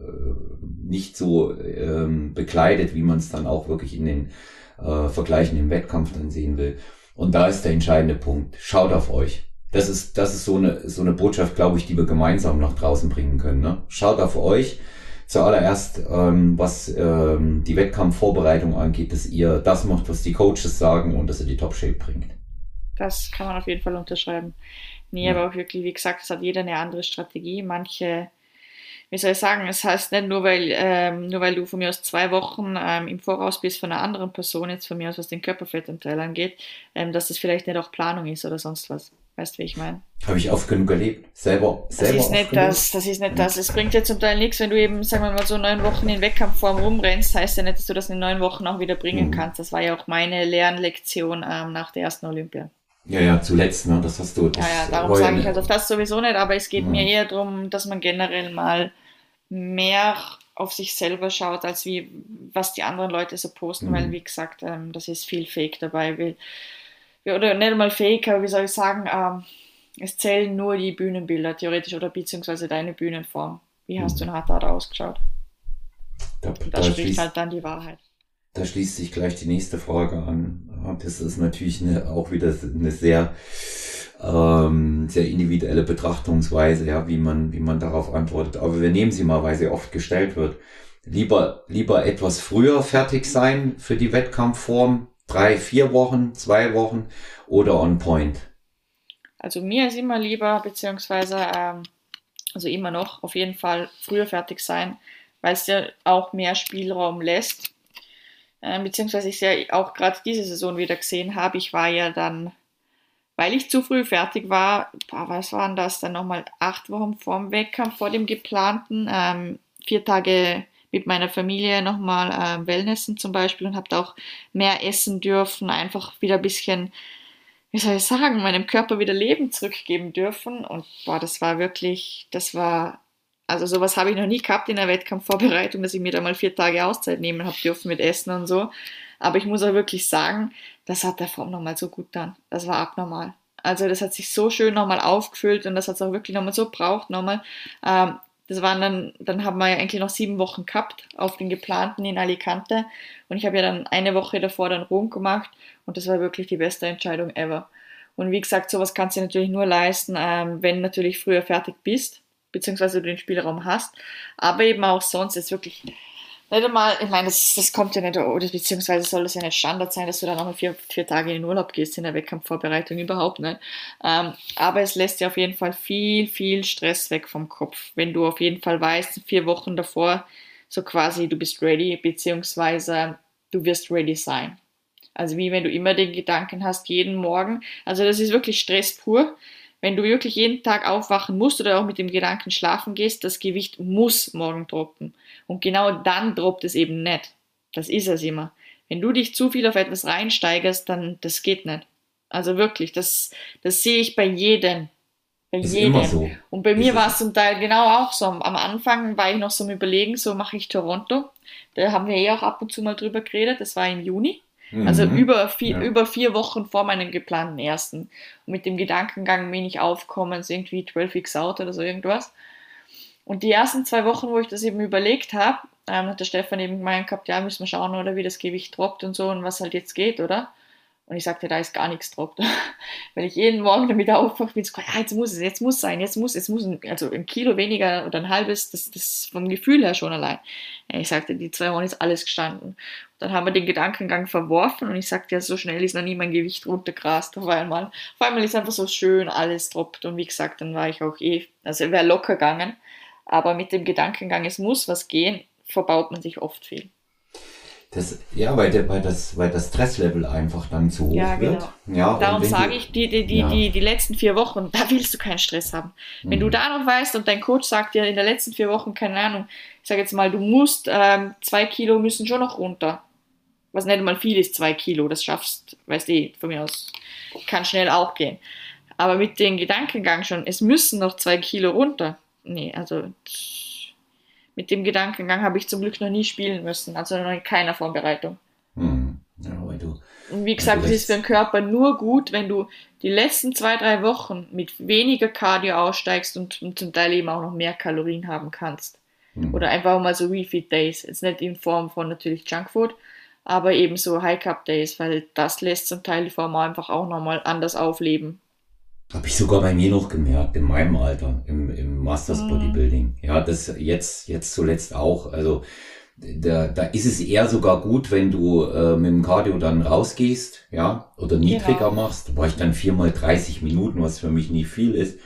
nicht so ähm, bekleidet, wie man es dann auch wirklich in den äh, Vergleichen im Wettkampf dann sehen will. Und da ist der entscheidende Punkt. Schaut auf euch. Das ist, das ist so eine, so eine Botschaft, glaube ich, die wir gemeinsam nach draußen bringen können. Ne? Schaut auf euch zuallererst, ähm, was ähm, die Wettkampfvorbereitung angeht, dass ihr das macht, was die Coaches sagen und dass ihr die Top-Shape bringt. Das kann man auf jeden Fall unterschreiben. Nee, ja. aber auch wirklich, wie gesagt, es hat jeder eine andere Strategie. Manche, wie soll ich sagen, es heißt nicht nur, weil, ähm, nur weil du von mir aus zwei Wochen ähm, im Voraus bist von einer anderen Person, jetzt von mir aus, was den Körperfettanteil angeht, ähm, dass das vielleicht nicht auch Planung ist oder sonst was. Weißt du, wie ich meine? Habe ich oft genug erlebt. Selber, selber. Das ist nicht das, das ist nicht das. Es bringt dir zum Teil nichts, wenn du eben, sagen wir mal, so neun Wochen in Wettkampfform rumrennst, heißt ja nicht, dass du das in neun Wochen auch wieder bringen mhm. kannst. Das war ja auch meine Lernlektion ähm, nach der ersten Olympia. Ja, ja, zuletzt, ne, das hast du. Das ja, ja, darum sage ich also das sowieso nicht, aber es geht mhm. mir eher darum, dass man generell mal mehr auf sich selber schaut, als wie, was die anderen Leute so posten, mhm. weil, wie gesagt, ähm, das ist viel Fake dabei, weil oder nicht einmal fake, aber wie soll ich sagen, ähm, es zählen nur die Bühnenbilder theoretisch oder beziehungsweise deine Bühnenform. Wie hast mhm. du nachher da ausgeschaut? Da, da, da spricht halt dann die Wahrheit. Da schließt sich gleich die nächste Frage an. Das ist natürlich eine, auch wieder eine sehr, ähm, sehr individuelle Betrachtungsweise, ja, wie man, wie man darauf antwortet. Aber wir nehmen sie mal, weil sie oft gestellt wird. Lieber, lieber etwas früher fertig sein für die Wettkampfform, drei, vier Wochen, zwei Wochen oder on point? Also mir ist immer lieber, beziehungsweise ähm, also immer noch auf jeden Fall früher fertig sein, weil es ja auch mehr Spielraum lässt. Ähm, beziehungsweise ich ja auch gerade diese Saison wieder gesehen habe. Ich war ja dann, weil ich zu früh fertig war, boah, was waren das dann nochmal acht Wochen vorm Wettkampf, vor dem geplanten, ähm, vier Tage mit meiner Familie nochmal äh, Wellnessen zum Beispiel und habe auch mehr essen dürfen, einfach wieder ein bisschen, wie soll ich sagen, meinem Körper wieder Leben zurückgeben dürfen. Und boah, das war wirklich, das war, also sowas habe ich noch nie gehabt in der Wettkampfvorbereitung, dass ich mir da mal vier Tage Auszeit nehmen habe dürfen mit Essen und so. Aber ich muss auch wirklich sagen, das hat der Form nochmal so gut dann. Das war abnormal. Also das hat sich so schön nochmal aufgefüllt und das hat es auch wirklich nochmal so braucht nochmal. Ähm, das waren dann, dann haben wir ja eigentlich noch sieben Wochen gehabt auf den geplanten in Alicante. Und ich habe ja dann eine Woche davor dann Rom gemacht und das war wirklich die beste Entscheidung ever. Und wie gesagt, sowas kannst du natürlich nur leisten, ähm, wenn natürlich früher fertig bist, beziehungsweise du den Spielraum hast. Aber eben auch sonst ist wirklich nicht einmal, ich meine, das, das kommt ja nicht, oder beziehungsweise soll das ja nicht Standard sein, dass du dann nochmal vier, vier Tage in den Urlaub gehst in der Wettkampfvorbereitung, überhaupt nicht. Ähm, aber es lässt dir auf jeden Fall viel, viel Stress weg vom Kopf, wenn du auf jeden Fall weißt, vier Wochen davor, so quasi, du bist ready, beziehungsweise du wirst ready sein. Also wie wenn du immer den Gedanken hast, jeden Morgen, also das ist wirklich Stress pur, wenn du wirklich jeden Tag aufwachen musst oder auch mit dem Gedanken schlafen gehst, das Gewicht muss morgen droppen. Und genau dann droppt es eben nicht. Das ist es immer. Wenn du dich zu viel auf etwas reinsteigerst, dann das geht nicht. Also wirklich, das, das sehe ich bei jedem. Bei ist jedem. Immer so. Und bei mir war es zum Teil genau auch so. Am Anfang war ich noch so am Überlegen, so mache ich Toronto. Da haben wir eh auch ab und zu mal drüber geredet. Das war im Juni. Also mhm. über, vier, ja. über vier Wochen vor meinem geplanten ersten. Und mit dem Gedankengang bin ich aufkommen, so irgendwie 12 Weeks out oder so irgendwas. Und die ersten zwei Wochen, wo ich das eben überlegt habe, ähm, hat der Stefan eben gemeint gehabt, ja, müssen wir schauen, oder wie das Gewicht droppt und so und was halt jetzt geht, oder? Und ich sagte, da ist gar nichts drauf. Weil ich jeden Morgen damit aufwache, bin so, ja, jetzt muss es, jetzt muss sein, jetzt muss, jetzt muss, ein, also ein Kilo weniger oder ein halbes, das, das vom Gefühl her schon allein. Ich sagte, die zwei Wochen ist alles gestanden. Dann haben wir den Gedankengang verworfen und ich sagte, ja, so schnell ist noch nie mein Gewicht runtergrast auf einmal. Auf einmal ist einfach so schön alles droppt und wie gesagt, dann war ich auch eh, also wäre locker gegangen. Aber mit dem Gedankengang, es muss was gehen, verbaut man sich oft viel. Das, ja, weil, der, weil, das, weil das Stresslevel einfach dann zu hoch ja, wird. Genau. Ja, Darum sage ich, die, die, die, ja. die, die letzten vier Wochen, da willst du keinen Stress haben. Wenn mhm. du da noch weißt und dein Coach sagt dir in den letzten vier Wochen, keine Ahnung, ich sage jetzt mal, du musst, ähm, zwei Kilo müssen schon noch runter. Was nicht mal viel ist, zwei Kilo, das schaffst, weißt du, von mir aus, kann schnell auch gehen. Aber mit dem Gedankengang schon, es müssen noch zwei Kilo runter. Nee, also mit dem Gedankengang habe ich zum Glück noch nie spielen müssen, also noch in keiner Vorbereitung. Hm. Ja, weil du, und wie gesagt, es ist für den Körper nur gut, wenn du die letzten zwei, drei Wochen mit weniger Cardio aussteigst und, und zum Teil eben auch noch mehr Kalorien haben kannst. Hm. Oder einfach mal so Refeed Days. Jetzt nicht in Form von natürlich Junkfood, aber eben so High Cup Days, weil das lässt zum Teil die Form einfach auch nochmal anders aufleben. Habe ich sogar bei mir noch gemerkt, in meinem Alter, im, im Masters mhm. Bodybuilding. Ja, das jetzt, jetzt zuletzt auch. Also da, da ist es eher sogar gut, wenn du äh, mit dem Cardio dann rausgehst, ja, oder niedriger genau. machst. War ich dann viermal 30 Minuten, was für mich nicht viel ist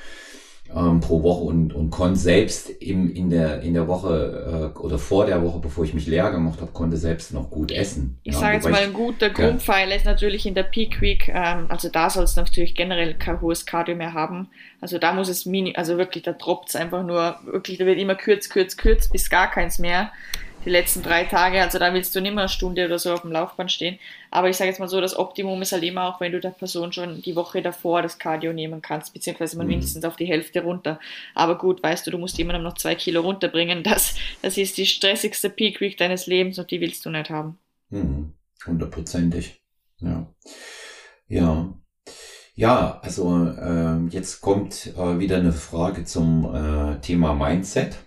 ähm, pro Woche und, und konnte selbst im, in, der, in der Woche äh, oder vor der Woche, bevor ich mich leer gemacht habe, konnte selbst noch gut essen. Ich ja, sage jetzt mal, ein guter Grundpfeiler ist natürlich in der Peak Week, ähm, also da soll es natürlich generell kein hohes Cardio mehr haben. Also da muss es mini, also wirklich, da droppt es einfach nur, wirklich, da wird immer kürz, kürz, kürz, bis gar keins mehr die letzten drei Tage. Also da willst du nicht mehr eine Stunde oder so auf dem Laufband stehen. Aber ich sage jetzt mal so, das Optimum ist halt immer auch, wenn du der Person schon die Woche davor das Cardio nehmen kannst, beziehungsweise mal mhm. mindestens auf die Hälfte runter. Aber gut, weißt du, du musst jemandem noch zwei Kilo runterbringen. Das, das ist die stressigste Peak Week deines Lebens und die willst du nicht haben. Mhm. Hundertprozentig. Ja. Ja. Ja, also äh, jetzt kommt äh, wieder eine Frage zum äh, Thema Mindset.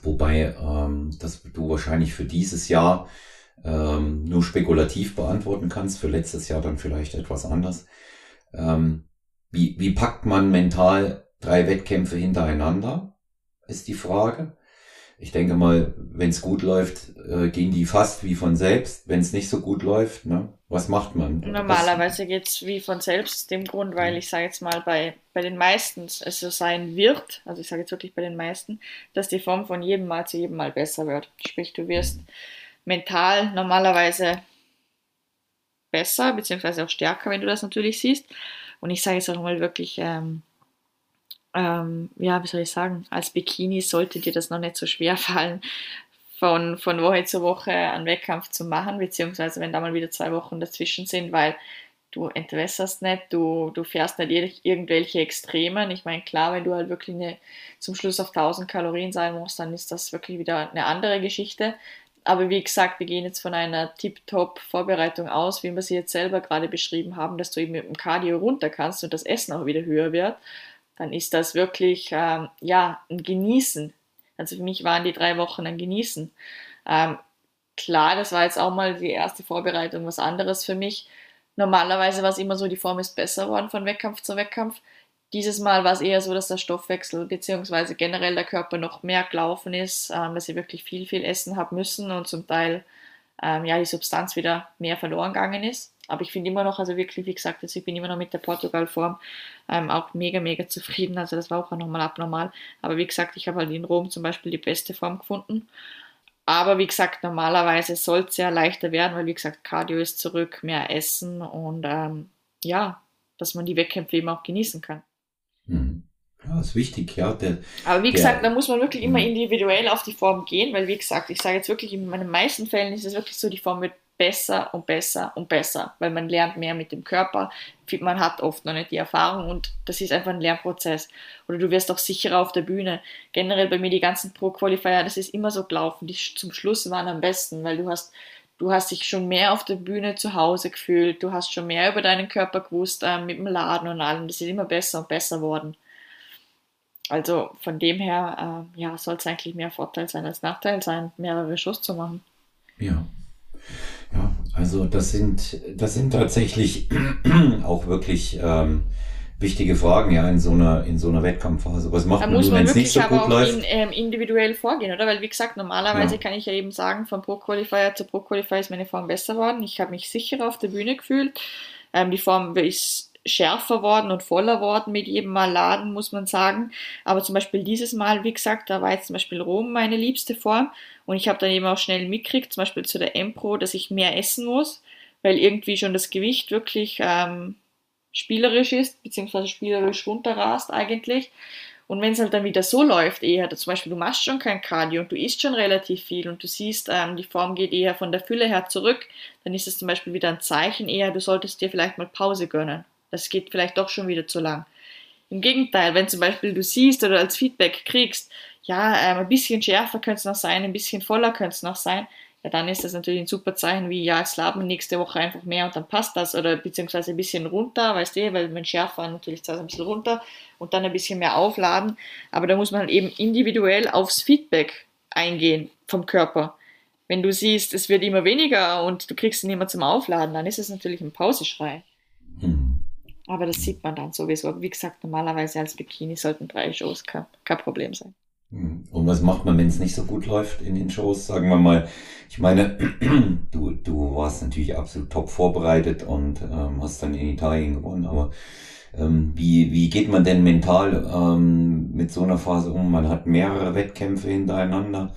Wobei ähm, das du wahrscheinlich für dieses Jahr ähm, nur spekulativ beantworten kannst, für letztes Jahr dann vielleicht etwas anders. Ähm, wie, wie packt man mental drei Wettkämpfe hintereinander, ist die Frage. Ich denke mal, wenn es gut läuft, äh, gehen die fast wie von selbst. Wenn es nicht so gut läuft, ne, was macht man? Normalerweise geht es wie von selbst, dem Grund, weil ich sage jetzt mal, bei, bei den meisten es so sein wird, also ich sage jetzt wirklich bei den meisten, dass die Form von jedem Mal zu jedem Mal besser wird. Sprich, du wirst mental normalerweise besser, beziehungsweise auch stärker, wenn du das natürlich siehst. Und ich sage jetzt auch mal wirklich, ähm, ähm, ja, wie soll ich sagen, als Bikini sollte dir das noch nicht so schwer fallen, von, von Woche zu Woche einen Wettkampf zu machen, beziehungsweise wenn da mal wieder zwei Wochen dazwischen sind, weil du entwässerst nicht, du, du fährst nicht irgendwelche Extremen. Ich meine, klar, wenn du halt wirklich eine, zum Schluss auf 1000 Kalorien sein musst, dann ist das wirklich wieder eine andere Geschichte. Aber wie gesagt, wir gehen jetzt von einer Tip-Top-Vorbereitung aus, wie wir sie jetzt selber gerade beschrieben haben, dass du eben mit dem Cardio runter kannst und das Essen auch wieder höher wird dann ist das wirklich ähm, ja, ein Genießen. Also für mich waren die drei Wochen ein Genießen. Ähm, klar, das war jetzt auch mal die erste Vorbereitung, was anderes für mich. Normalerweise war es immer so, die Form ist besser geworden von Wettkampf zu Wettkampf. Dieses Mal war es eher so, dass der Stoffwechsel bzw. generell der Körper noch mehr gelaufen ist, ähm, dass ich wirklich viel, viel essen habe müssen und zum Teil ähm, ja, die Substanz wieder mehr verloren gegangen ist. Aber ich finde immer noch, also wirklich, wie gesagt, also ich bin immer noch mit der Portugal-Form ähm, auch mega, mega zufrieden. Also das war auch nochmal abnormal. Aber wie gesagt, ich habe halt in Rom zum Beispiel die beste Form gefunden. Aber wie gesagt, normalerweise soll es ja leichter werden, weil wie gesagt, Cardio ist zurück, mehr Essen und ähm, ja, dass man die Wettkämpfe eben auch genießen kann. Mhm. Ja, ist wichtig, ja. Der, Aber wie gesagt, da muss man wirklich immer mhm. individuell auf die Form gehen, weil wie gesagt, ich sage jetzt wirklich, in meinen meisten Fällen ist es wirklich so, die Form wird besser und besser und besser, weil man lernt mehr mit dem Körper. Man hat oft noch nicht die Erfahrung und das ist einfach ein Lernprozess. Oder du wirst auch sicherer auf der Bühne. Generell bei mir die ganzen Pro-Qualifier, das ist immer so gelaufen. Die zum Schluss waren am besten, weil du hast, du hast dich schon mehr auf der Bühne zu Hause gefühlt, du hast schon mehr über deinen Körper gewusst äh, mit dem Laden und allem. Das ist immer besser und besser worden. Also von dem her, äh, ja, soll es eigentlich mehr Vorteil sein als Nachteil sein, mehrere Schuss zu machen. Ja. Ja, also das sind, das sind tatsächlich auch wirklich ähm, wichtige Fragen, ja, in so einer, in so einer Wettkampfphase. Was macht da man, wenn es nicht so gut läuft? In, ähm, individuell vorgehen, oder? Weil, wie gesagt, normalerweise ja. kann ich ja eben sagen, von Pro Qualifier zu Pro Qualifier ist meine Form besser geworden. Ich habe mich sicherer auf der Bühne gefühlt. Ähm, die Form ist schärfer worden und voller worden mit jedem Mal laden, muss man sagen. Aber zum Beispiel dieses Mal, wie gesagt, da war jetzt zum Beispiel Rom meine liebste Form und ich habe dann eben auch schnell mitgekriegt, zum Beispiel zu der M-Pro, dass ich mehr essen muss, weil irgendwie schon das Gewicht wirklich ähm, spielerisch ist, beziehungsweise spielerisch runterrast eigentlich. Und wenn es halt dann wieder so läuft, eher, zum Beispiel du machst schon kein Cardio und du isst schon relativ viel und du siehst, ähm, die Form geht eher von der Fülle her zurück, dann ist es zum Beispiel wieder ein Zeichen eher, du solltest dir vielleicht mal Pause gönnen. Das geht vielleicht doch schon wieder zu lang. Im Gegenteil, wenn zum Beispiel du siehst oder als Feedback kriegst, ja, ähm, ein bisschen schärfer könnte es noch sein, ein bisschen voller könnte es noch sein, ja, dann ist das natürlich ein super Zeichen wie, ja, es laben nächste Woche einfach mehr und dann passt das oder beziehungsweise ein bisschen runter, weißt du, weil wenn schärfer natürlich zuerst ein bisschen runter und dann ein bisschen mehr aufladen, aber da muss man eben individuell aufs Feedback eingehen vom Körper. Wenn du siehst, es wird immer weniger und du kriegst ihn immer zum Aufladen, dann ist es natürlich ein Pauseschrei. Mhm. Aber das sieht man dann sowieso. Wie gesagt, normalerweise als Bikini sollten drei Shows kein, kein Problem sein. Hm. Und was macht man, wenn es nicht so gut läuft in den Shows? Sagen wir mal, ich meine, du, du warst natürlich absolut top vorbereitet und ähm, hast dann in Italien gewonnen, aber ähm, wie, wie geht man denn mental ähm, mit so einer Phase um? Man hat mehrere Wettkämpfe hintereinander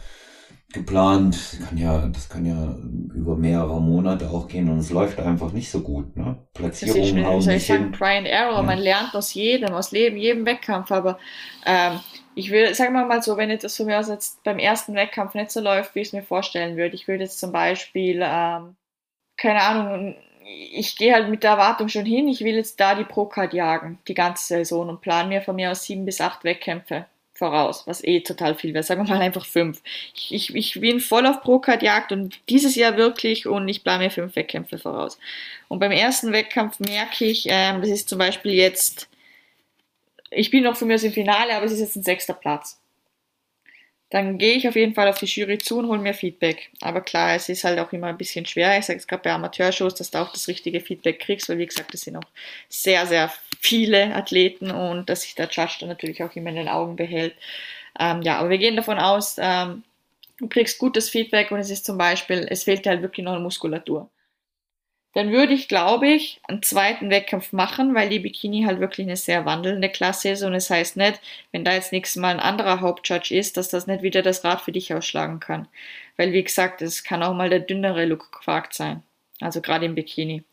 geplant. Das kann ja, das kann ja über mehrere Monate auch gehen und es läuft einfach nicht so gut. Ne? Platzierungen hauen nicht hin. Try and Error. Ja. Man lernt aus jedem, aus Leben, jedem Wettkampf. Aber ähm, ich will, sagen wir mal so, wenn das von mir aus jetzt beim ersten Wettkampf nicht so läuft, wie ich es mir vorstellen würde. Ich würde jetzt zum Beispiel, ähm, keine Ahnung, ich gehe halt mit der Erwartung schon hin, ich will jetzt da die Pro-Card jagen, die ganze Saison und plane mir von mir aus sieben bis acht Wettkämpfe voraus, was eh total viel wäre. Sagen wir mal einfach fünf. Ich, ich, ich bin voll auf Pro-Card-Jagd und dieses Jahr wirklich und ich plane mir fünf Wettkämpfe voraus. Und beim ersten Wettkampf merke ich, ähm, das ist zum Beispiel jetzt, ich bin noch von mir aus im Finale, aber es ist jetzt ein sechster Platz dann gehe ich auf jeden Fall auf die Jury zu und hole mir Feedback. Aber klar, es ist halt auch immer ein bisschen schwer. Ich sage es gerade bei Amateurshows, dass du auch das richtige Feedback kriegst, weil wie gesagt, es sind auch sehr, sehr viele Athleten und dass sich der Judge dann natürlich auch immer in den Augen behält. Ähm, ja, aber wir gehen davon aus, ähm, du kriegst gutes Feedback und es ist zum Beispiel, es fehlt dir halt wirklich noch Muskulatur dann würde ich, glaube ich, einen zweiten Wettkampf machen, weil die Bikini halt wirklich eine sehr wandelnde Klasse ist und es heißt nicht, wenn da jetzt nächstes Mal ein anderer Hauptjudge ist, dass das nicht wieder das Rad für dich ausschlagen kann. Weil, wie gesagt, es kann auch mal der dünnere Look gefragt sein. Also gerade im Bikini.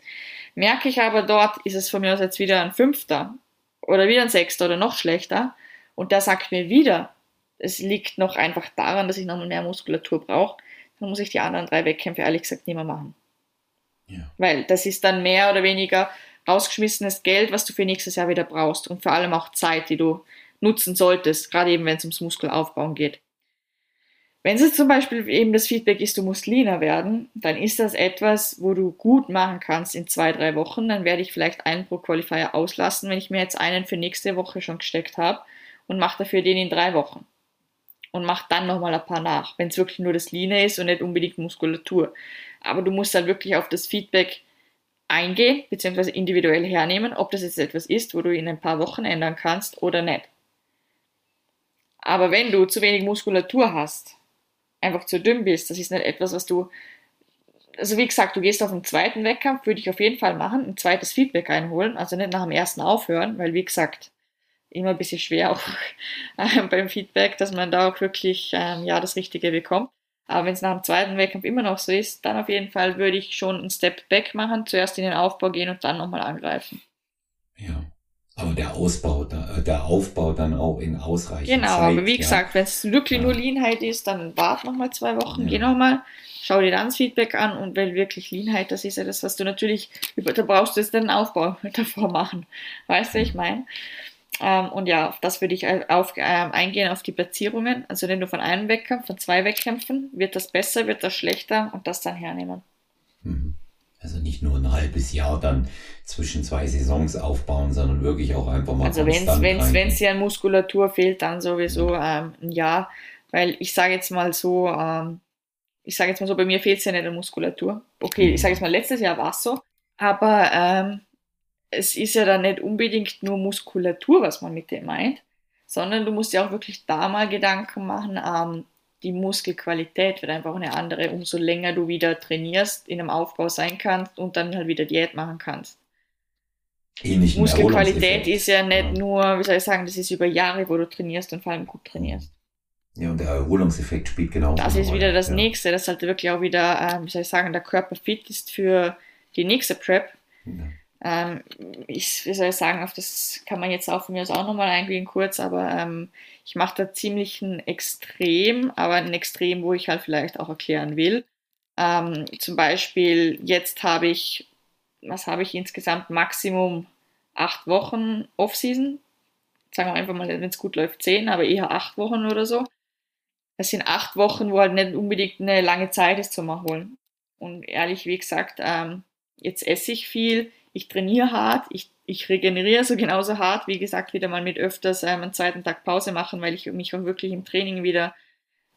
Merke ich aber dort, ist es von mir aus jetzt wieder ein Fünfter oder wieder ein Sechster oder noch schlechter und der sagt mir wieder, es liegt noch einfach daran, dass ich nochmal mehr Muskulatur brauche, dann muss ich die anderen drei Wettkämpfe ehrlich gesagt nicht mehr machen. Ja. Weil das ist dann mehr oder weniger rausgeschmissenes Geld, was du für nächstes Jahr wieder brauchst und vor allem auch Zeit, die du nutzen solltest, gerade eben wenn es ums Muskelaufbauen geht. Wenn es zum Beispiel eben das Feedback ist, du musst leaner werden, dann ist das etwas, wo du gut machen kannst in zwei, drei Wochen. Dann werde ich vielleicht einen pro Qualifier auslassen, wenn ich mir jetzt einen für nächste Woche schon gesteckt habe und mache dafür den in drei Wochen. Und mache dann nochmal ein paar nach, wenn es wirklich nur das Leaner ist und nicht unbedingt Muskulatur aber du musst dann wirklich auf das Feedback eingehen, beziehungsweise individuell hernehmen, ob das jetzt etwas ist, wo du in ein paar Wochen ändern kannst oder nicht. Aber wenn du zu wenig Muskulatur hast, einfach zu dünn bist, das ist nicht etwas, was du, also wie gesagt, du gehst auf einen zweiten Wettkampf, würde ich auf jeden Fall machen, ein zweites Feedback einholen, also nicht nach dem ersten aufhören, weil wie gesagt, immer ein bisschen schwer auch beim Feedback, dass man da auch wirklich ähm, ja das Richtige bekommt. Aber wenn es nach dem zweiten Wettkampf immer noch so ist, dann auf jeden Fall würde ich schon einen Step back machen, zuerst in den Aufbau gehen und dann nochmal angreifen. Ja. Aber der Ausbau, der Aufbau dann auch in ausreichend Genau, Zeit, aber wie ja. gesagt, wenn es wirklich ja. nur Leanheit ist, dann warte nochmal zwei Wochen, ja. geh nochmal, schau dir dann das Feedback an und wenn wirklich Leanheit, das ist ja das, was du natürlich, da brauchst du jetzt den Aufbau davor machen. Weißt du, ich meine? Ähm, und ja, auf das würde ich auf, äh, eingehen, auf die Platzierungen. Also wenn du von einem Wettkampf, von zwei Wettkämpfen, wird das besser, wird das schlechter und das dann hernehmen. Mhm. Also nicht nur ein halbes Jahr dann zwischen zwei Saisons aufbauen, sondern wirklich auch einfach mal. Also wenn es dir an Muskulatur fehlt, dann sowieso ähm, ein Jahr. Weil ich sage jetzt mal so, ähm, ich sage jetzt mal so, bei mir fehlt es ja nicht an Muskulatur. Okay, mhm. ich sage jetzt mal, letztes Jahr war es so. Aber ähm, es ist ja dann nicht unbedingt nur Muskulatur, was man mit dem meint, sondern du musst ja auch wirklich da mal Gedanken machen, ähm, die Muskelqualität wird einfach eine andere, umso länger du wieder trainierst, in einem Aufbau sein kannst und dann halt wieder Diät machen kannst. ähnlichen Muskelqualität ist ja nicht ja. nur, wie soll ich sagen, das ist über Jahre, wo du trainierst und vor allem gut trainierst. Ja, und der Erholungseffekt spielt genau. Das ist wieder das ja. nächste, dass halt wirklich auch wieder, äh, wie soll ich sagen, der Körper fit ist für die nächste Prep. Ja. Ähm, ich, wie soll ich sagen, auf das kann man jetzt auch von mir aus auch nochmal eingehen kurz, aber ähm, ich mache da ziemlich ein Extrem, aber ein Extrem, wo ich halt vielleicht auch erklären will. Ähm, zum Beispiel, jetzt habe ich, was habe ich insgesamt? Maximum acht Wochen Off-Season. Sagen wir einfach mal, wenn es gut läuft, zehn, aber eher acht Wochen oder so. Das sind acht Wochen, wo halt nicht unbedingt eine lange Zeit ist zum Erholen. Und ehrlich, wie gesagt, ähm, jetzt esse ich viel, ich trainiere hart, ich, ich regeneriere so genauso hart, wie gesagt, wieder mal mit öfters ähm, einen zweiten Tag Pause machen, weil ich mich auch wirklich im Training wieder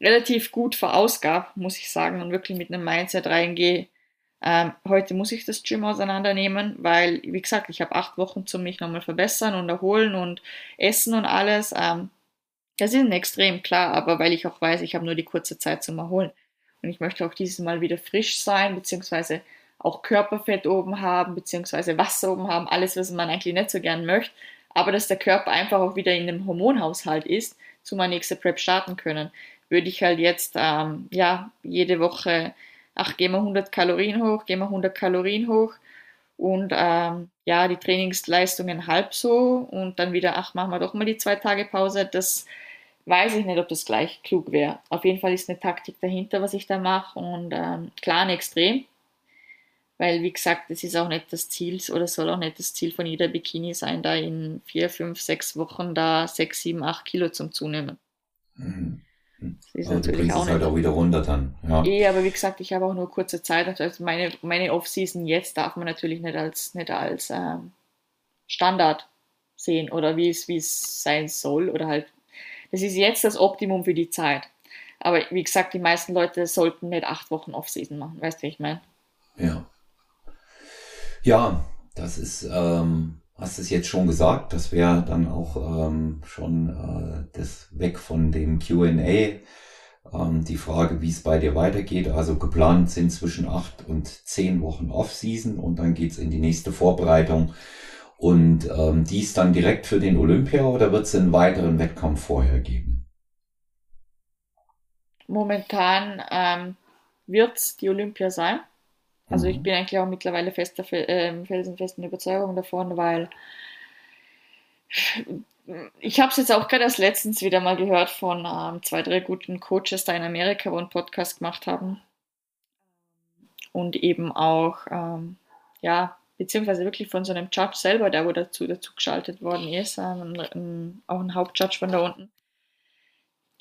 relativ gut verausgab, muss ich sagen, und wirklich mit einem Mindset reingehe. Ähm, heute muss ich das Gym auseinandernehmen, weil, wie gesagt, ich habe acht Wochen zum mich nochmal verbessern und erholen und essen und alles. Ähm, das ist extrem klar, aber weil ich auch weiß, ich habe nur die kurze Zeit zum Erholen. Und ich möchte auch dieses Mal wieder frisch sein, beziehungsweise auch Körperfett oben haben, beziehungsweise Wasser oben haben, alles, was man eigentlich nicht so gern möchte, aber dass der Körper einfach auch wieder in einem Hormonhaushalt ist, zu meiner nächsten Prep starten können. Würde ich halt jetzt, ähm, ja, jede Woche, ach, gehen wir 100 Kalorien hoch, gehen wir 100 Kalorien hoch und ähm, ja, die Trainingsleistungen halb so und dann wieder, ach, machen wir doch mal die zwei Tage Pause, das weiß ich nicht, ob das gleich klug wäre. Auf jeden Fall ist eine Taktik dahinter, was ich da mache und ähm, klar ein Extrem, weil wie gesagt, das ist auch nicht das Ziel oder soll auch nicht das Ziel von jeder Bikini sein, da in vier, fünf, sechs Wochen da sechs, sieben, acht Kilo zum Zunehmen. Mhm. Das ist aber natürlich du auch halt auch wieder runter dann. Ja. Eh, aber wie gesagt, ich habe auch nur kurze Zeit. Also meine, meine Off-Season jetzt darf man natürlich nicht als, nicht als ähm, Standard sehen oder wie es, wie es sein soll. Oder halt, das ist jetzt das Optimum für die Zeit. Aber wie gesagt, die meisten Leute sollten nicht acht Wochen Off-Season machen. Weißt du, wie ich meine? Ja. Ja, das ist, ähm, hast es jetzt schon gesagt, das wäre dann auch ähm, schon äh, das weg von dem QA. Ähm, die Frage, wie es bei dir weitergeht. Also geplant sind zwischen acht und zehn Wochen Off-Season und dann geht's in die nächste Vorbereitung. Und ähm, dies dann direkt für den Olympia oder wird es einen weiteren Wettkampf vorher geben? Momentan ähm, wird die Olympia sein. Also ich mhm. bin eigentlich auch mittlerweile fester äh, felsenfesten Überzeugung davon, weil ich habe es jetzt auch gerade erst letztens wieder mal gehört von ähm, zwei, drei guten Coaches da in Amerika, wo einen Podcast gemacht haben. Und eben auch, ähm, ja, beziehungsweise wirklich von so einem Judge selber, der wo dazu, dazu geschaltet worden ist, ähm, auch ein Hauptjudge von da unten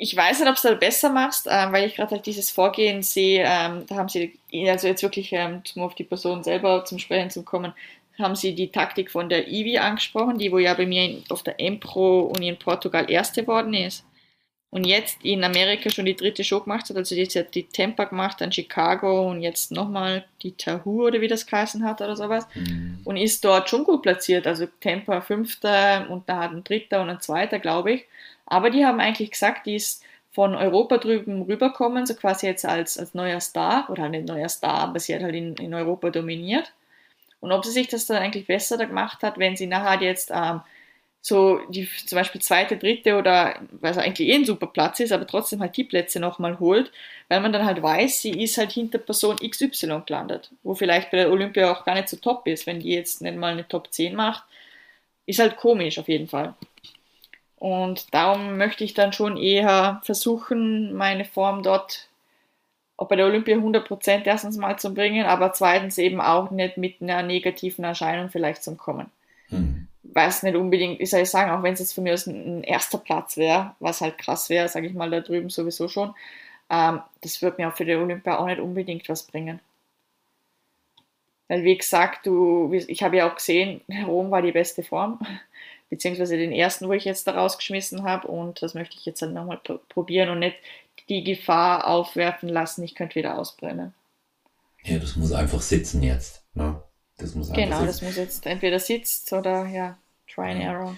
ich weiß nicht, ob du das besser machst, äh, weil ich gerade halt dieses Vorgehen sehe, ähm, da haben sie, also jetzt wirklich ähm, um auf die Person selber zum Sprechen zu kommen, haben sie die Taktik von der Ivi angesprochen, die wo ja bei mir in, auf der Empro und in Portugal erste worden ist. Und jetzt in Amerika schon die dritte Show gemacht hat, also jetzt hat die Tampa gemacht, dann Chicago und jetzt nochmal die Tahu oder wie das geheißen hat oder sowas. Mhm. Und ist dort schon gut platziert, also Tampa fünfter und da hat ein dritter und ein zweiter, glaube ich. Aber die haben eigentlich gesagt, die ist von Europa drüben rüberkommen, so quasi jetzt als, als neuer Star, oder nicht neuer Star, aber sie hat halt in, in Europa dominiert. Und ob sie sich das dann eigentlich besser da gemacht hat, wenn sie nachher jetzt ähm, so die zum Beispiel zweite, dritte oder was eigentlich eh ein super Platz ist, aber trotzdem halt die Plätze nochmal holt, weil man dann halt weiß, sie ist halt hinter Person XY gelandet, wo vielleicht bei der Olympia auch gar nicht so top ist, wenn die jetzt nicht mal eine Top 10 macht, ist halt komisch auf jeden Fall. Und darum möchte ich dann schon eher versuchen, meine Form dort auch bei der Olympia 100% erstens mal zu bringen, aber zweitens eben auch nicht mit einer negativen Erscheinung vielleicht zu kommen. Hm. Weiß nicht unbedingt, ich soll sagen, auch wenn es jetzt von mir aus ein, ein erster Platz wäre, was halt krass wäre, sage ich mal, da drüben sowieso schon, ähm, das wird mir auch für die Olympia auch nicht unbedingt was bringen. Weil wie gesagt, du, ich habe ja auch gesehen, Rom war die beste Form beziehungsweise den ersten, wo ich jetzt da rausgeschmissen habe. Und das möchte ich jetzt dann nochmal probieren und nicht die Gefahr aufwerfen lassen, ich könnte wieder ausbrennen. Ja, das muss einfach sitzen jetzt. Ne? Das muss genau, sitzen. das muss jetzt entweder sitzt oder ja, try and ja. error.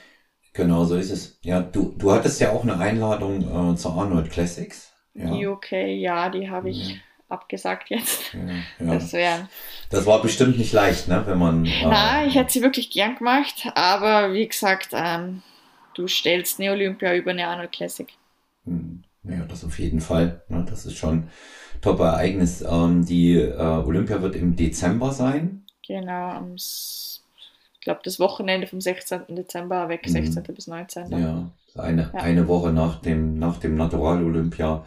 Genau, so ist es. Ja, du, du hattest ja auch eine Einladung äh, zur Arnold Classics. Ja. Die UK, ja, die habe ich abgesagt jetzt. Ja, ja. Das, wär, das war bestimmt nicht leicht, ne? Wenn man. Äh, Nein, ich hätte sie wirklich gern gemacht, aber wie gesagt, ähm, du stellst eine Olympia über eine Arnold Classic. Hm, ja, das auf jeden Fall. Ne? Das ist schon Top-Ereignis. Ähm, die äh, Olympia wird im Dezember sein. Genau, am, ich glaube, das Wochenende vom 16. Dezember weg, 16. Mhm. bis 19. Ja, eine, ja. eine Woche nach dem, nach dem Natural Olympia.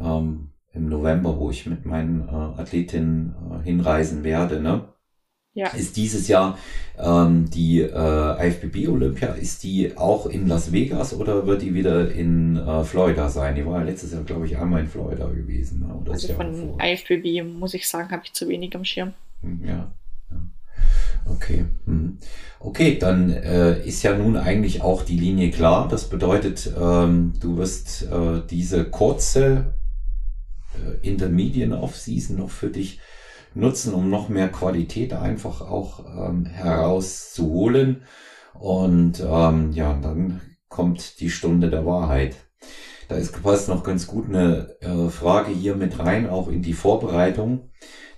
Ähm, im November, wo ich mit meinen äh, Athletinnen äh, hinreisen werde, ne? Ja. Ist dieses Jahr ähm, die äh, IFBB Olympia, ist die auch in Las Vegas oder wird die wieder in äh, Florida sein? Die war ja letztes Jahr, glaube ich, einmal in Florida gewesen. Ne? Oder also von. IFBB, muss ich sagen, habe ich zu wenig am Schirm. Hm, ja. ja. Okay. Hm. Okay, dann äh, ist ja nun eigentlich auch die Linie klar. Das bedeutet, ähm, du wirst äh, diese kurze äh, Intermediate Off-Season noch für dich nutzen, um noch mehr Qualität einfach auch ähm, herauszuholen. Und ähm, ja, dann kommt die Stunde der Wahrheit. Da ist gepasst noch ganz gut eine äh, Frage hier mit rein, auch in die Vorbereitung.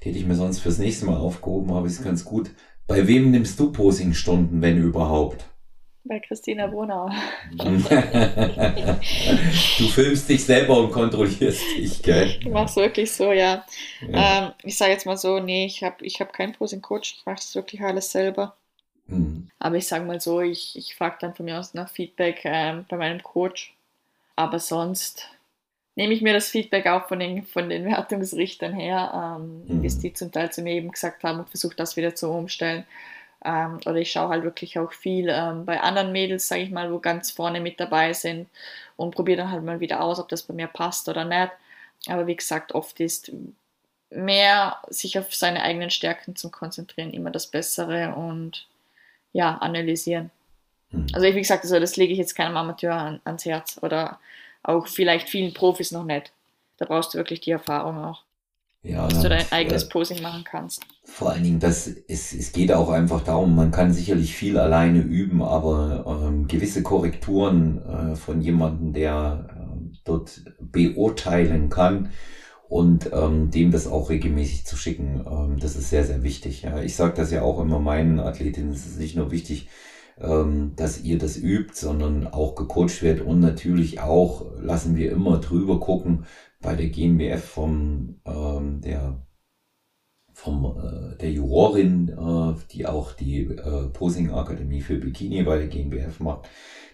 Die hätte ich mir sonst fürs nächste Mal aufgehoben, aber ist ganz gut. Bei wem nimmst du Posing-Stunden, wenn überhaupt? Bei Christina Brunau. du filmst dich selber und kontrollierst dich, gell? Ich mach's wirklich so, ja. ja. Ähm, ich sage jetzt mal so, nee, ich habe ich hab keinen Posing-Coach, ich mache das wirklich alles selber. Mhm. Aber ich sage mal so, ich, ich frage dann von mir aus nach Feedback ähm, bei meinem Coach. Aber sonst nehme ich mir das Feedback auch von den, von den Wertungsrichtern her, ähm, mhm. bis die zum Teil zu mir eben gesagt haben und versucht das wieder zu umstellen. Ähm, oder ich schaue halt wirklich auch viel ähm, bei anderen Mädels, sage ich mal, wo ganz vorne mit dabei sind und probiere dann halt mal wieder aus, ob das bei mir passt oder nicht. Aber wie gesagt, oft ist mehr sich auf seine eigenen Stärken zu konzentrieren immer das Bessere und ja, analysieren. Mhm. Also wie gesagt, also das lege ich jetzt keinem Amateur an, ans Herz oder auch vielleicht vielen Profis noch nicht. Da brauchst du wirklich die Erfahrung auch. Ja, dass du dein eigenes Posing machen kannst. Vor allen Dingen, das, es, es geht auch einfach darum, man kann sicherlich viel alleine üben, aber ähm, gewisse Korrekturen äh, von jemandem, der äh, dort beurteilen kann und ähm, dem das auch regelmäßig zu schicken, ähm, das ist sehr, sehr wichtig. Ja. Ich sage das ja auch immer meinen Athletinnen, es ist nicht nur wichtig, ähm, dass ihr das übt, sondern auch gecoacht wird und natürlich auch lassen wir immer drüber gucken, bei der GmbF vom ähm, der vom äh, der Jurorin, äh, die auch die äh, Posing Akademie für Bikini bei der GmbF macht,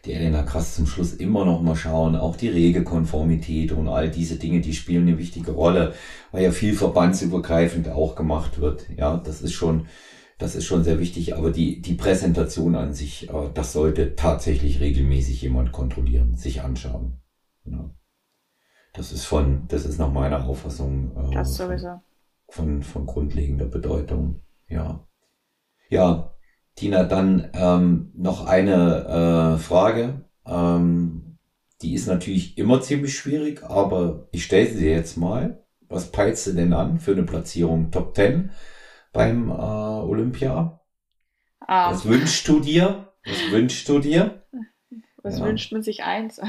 die Elena Krass zum Schluss immer noch mal schauen, auch die Regelkonformität und all diese Dinge, die spielen eine wichtige Rolle, weil ja viel verbandsübergreifend auch gemacht wird. Ja, das ist schon, das ist schon sehr wichtig, aber die, die Präsentation an sich, äh, das sollte tatsächlich regelmäßig jemand kontrollieren, sich anschauen. Ja. Das ist von, das ist nach meiner Auffassung äh, das sowieso. Von, von grundlegender Bedeutung. Ja. Ja, Tina, dann ähm, noch eine äh, Frage. Ähm, die ist natürlich immer ziemlich schwierig, aber ich stelle sie dir jetzt mal. Was peilst du denn an für eine Platzierung Top 10 beim äh, Olympia? Ah. Was wünschst du dir? Was wünschst du dir? Was ja. wünscht man sich eins?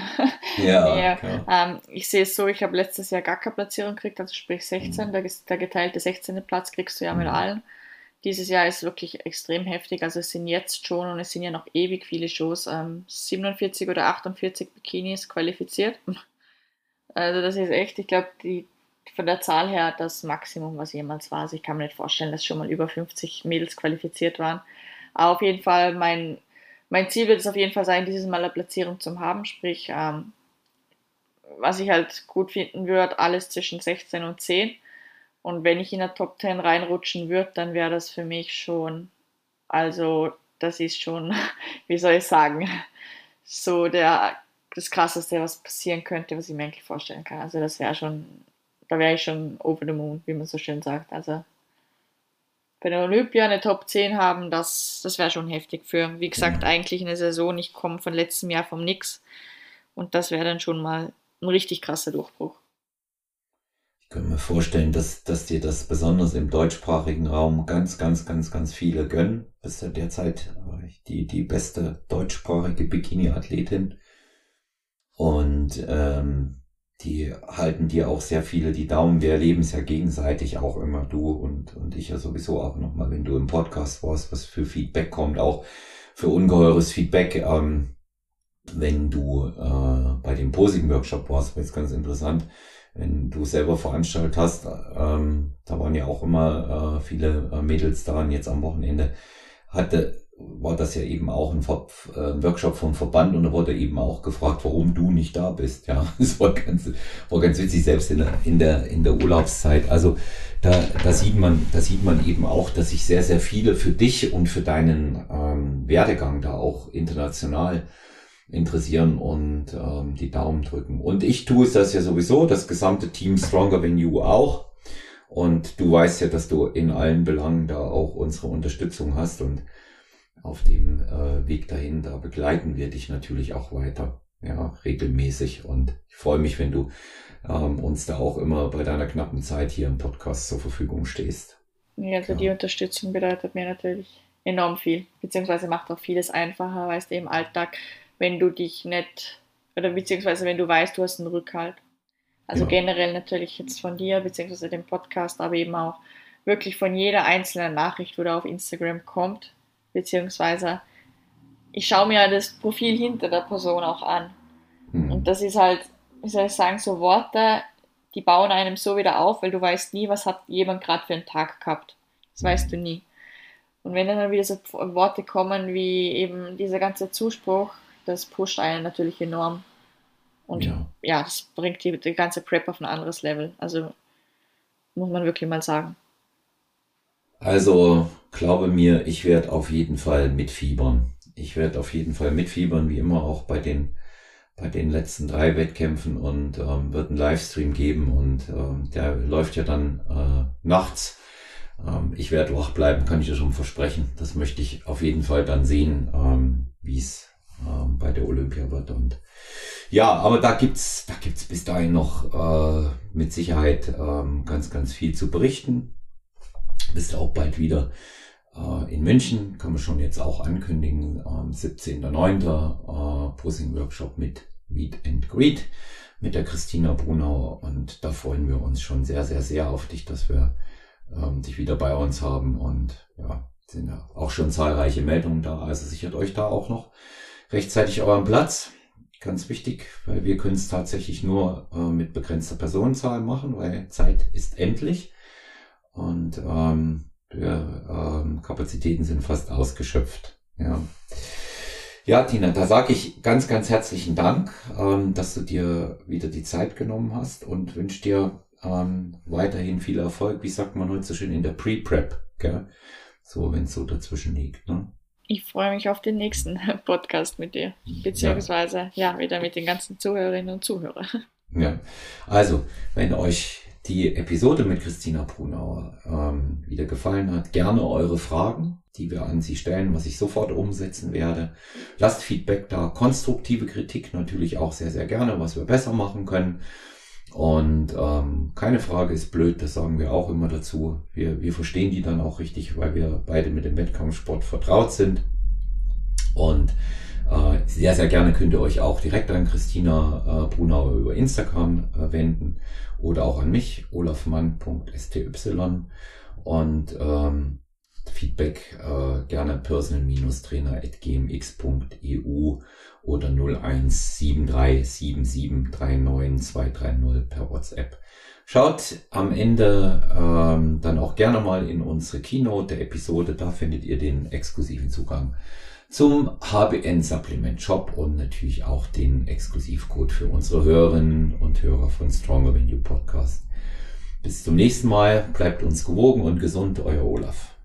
Ja. ja ähm, ich sehe es so, ich habe letztes Jahr gar keine Platzierung gekriegt, also sprich 16, mhm. der, der, geteilte 16. Platz kriegst du ja mit mhm. allen. Dieses Jahr ist wirklich extrem heftig, also es sind jetzt schon und es sind ja noch ewig viele Shows, ähm, 47 oder 48 Bikinis qualifiziert. Also das ist echt, ich glaube, die von der Zahl her das Maximum, was jemals war. Also ich kann mir nicht vorstellen, dass schon mal über 50 Mädels qualifiziert waren. Aber auf jeden Fall mein mein Ziel wird es auf jeden Fall sein, dieses Mal eine Platzierung zu haben, sprich, ähm, was ich halt gut finden würde, alles zwischen 16 und 10. Und wenn ich in der Top 10 reinrutschen würde, dann wäre das für mich schon, also das ist schon, wie soll ich sagen, so der, das Krasseste, was passieren könnte, was ich mir eigentlich vorstellen kann. Also das wäre schon, da wäre ich schon over the moon, wie man so schön sagt. Also bei der Olympia eine Top 10 haben, das, das wäre schon heftig für, wie gesagt, eigentlich eine Saison. Ich komme von letztem Jahr vom Nix und das wäre dann schon mal ein richtig krasser Durchbruch. Ich könnte mir vorstellen, dass, dass dir das besonders im deutschsprachigen Raum ganz, ganz, ganz, ganz viele gönnen. Du bist ja derzeit äh, die, die beste deutschsprachige Bikini-Athletin. Und ähm, die halten dir auch sehr viele die Daumen. Wir erleben es ja gegenseitig auch immer, du und, und ich ja sowieso auch nochmal, wenn du im Podcast warst, was für Feedback kommt, auch für ungeheures Feedback. Ähm, wenn du äh, bei dem Posing-Workshop warst, war jetzt ganz interessant, wenn du selber veranstaltet hast, ähm, da waren ja auch immer äh, viele äh, Mädels da und jetzt am Wochenende hatte war das ja eben auch ein, Ver äh, Workshop vom Verband und da wurde eben auch gefragt, warum du nicht da bist. Ja, das war ganz, war ganz witzig, selbst in der, in der, in der Urlaubszeit. Also da, da sieht man, da sieht man eben auch, dass sich sehr, sehr viele für dich und für deinen ähm, Werdegang da auch international interessieren und ähm, die Daumen drücken. Und ich tue es das ja sowieso, das gesamte Team Stronger Than You auch. Und du weißt ja, dass du in allen Belangen da auch unsere Unterstützung hast und auf dem äh, Weg dahin, da begleiten wir dich natürlich auch weiter, ja, regelmäßig. Und ich freue mich, wenn du ähm, uns da auch immer bei deiner knappen Zeit hier im Podcast zur Verfügung stehst. Ja, also ja. die Unterstützung bedeutet mir natürlich enorm viel, beziehungsweise macht auch vieles einfacher, weißt du, im Alltag wenn du dich nicht, oder beziehungsweise wenn du weißt, du hast einen Rückhalt. Also ja. generell natürlich jetzt von dir, beziehungsweise dem Podcast, aber eben auch wirklich von jeder einzelnen Nachricht, wo da auf Instagram kommt, beziehungsweise ich schaue mir das Profil hinter der Person auch an. Mhm. Und das ist halt, wie soll ich sagen, so Worte, die bauen einem so wieder auf, weil du weißt nie, was hat jemand gerade für einen Tag gehabt. Das weißt du nie. Und wenn dann wieder so Worte kommen wie eben dieser ganze Zuspruch, das pusht einen natürlich enorm. Und ja, ja das bringt die, die ganze Prep auf ein anderes Level. Also muss man wirklich mal sagen. Also glaube mir, ich werde auf jeden Fall mitfiebern. Ich werde auf jeden Fall mitfiebern, wie immer auch bei den bei den letzten drei Wettkämpfen und ähm, wird einen Livestream geben und ähm, der läuft ja dann äh, nachts. Ähm, ich werde wach bleiben, kann ich dir schon versprechen. Das möchte ich auf jeden Fall dann sehen, ähm, wie es ähm, bei der Olympia wird. Und ja, aber da gibt's, da gibt's bis dahin noch äh, mit Sicherheit ähm, ganz, ganz viel zu berichten. Bist auch bald wieder äh, in München, kann man schon jetzt auch ankündigen, ähm, 17.09. Äh, Workshop mit Meet and Greet mit der Christina Brunauer und da freuen wir uns schon sehr, sehr, sehr auf dich, dass wir ähm, dich wieder bei uns haben und ja, sind ja auch schon zahlreiche Meldungen da, also sichert euch da auch noch rechtzeitig euren Platz. Ganz wichtig, weil wir können es tatsächlich nur äh, mit begrenzter Personenzahl machen, weil Zeit ist endlich und ähm, ähm, Kapazitäten sind fast ausgeschöpft. Ja. Ja, Tina, da sage ich ganz, ganz herzlichen Dank, ähm, dass du dir wieder die Zeit genommen hast und wünsche dir ähm, weiterhin viel Erfolg. Wie sagt man heute so schön in der Pre-Prep, So, wenn es so dazwischen liegt. Ne? Ich freue mich auf den nächsten Podcast mit dir, beziehungsweise ja, ja wieder mit den ganzen Zuhörerinnen und Zuhörern. Ja, also wenn euch die Episode mit Christina Brunauer ähm, wieder gefallen hat, gerne eure Fragen, die wir an sie stellen, was ich sofort umsetzen werde. Lasst Feedback da, konstruktive Kritik natürlich auch sehr, sehr gerne, was wir besser machen können. Und ähm, keine Frage ist blöd, das sagen wir auch immer dazu. Wir, wir verstehen die dann auch richtig, weil wir beide mit dem Wettkampfsport vertraut sind. Und sehr, sehr gerne könnt ihr euch auch direkt an Christina äh, Brunauer über Instagram äh, wenden oder auch an mich, olafmann.sty. Und ähm, Feedback äh, gerne personal-trainer.gmx.eu oder 017377399230 per WhatsApp. Schaut am Ende ähm, dann auch gerne mal in unsere Keynote der Episode, da findet ihr den exklusiven Zugang zum HBN-Supplement-Shop und natürlich auch den Exklusivcode für unsere Hörerinnen und Hörer von Stronger Than You Podcast. Bis zum nächsten Mal, bleibt uns gewogen und gesund, euer Olaf.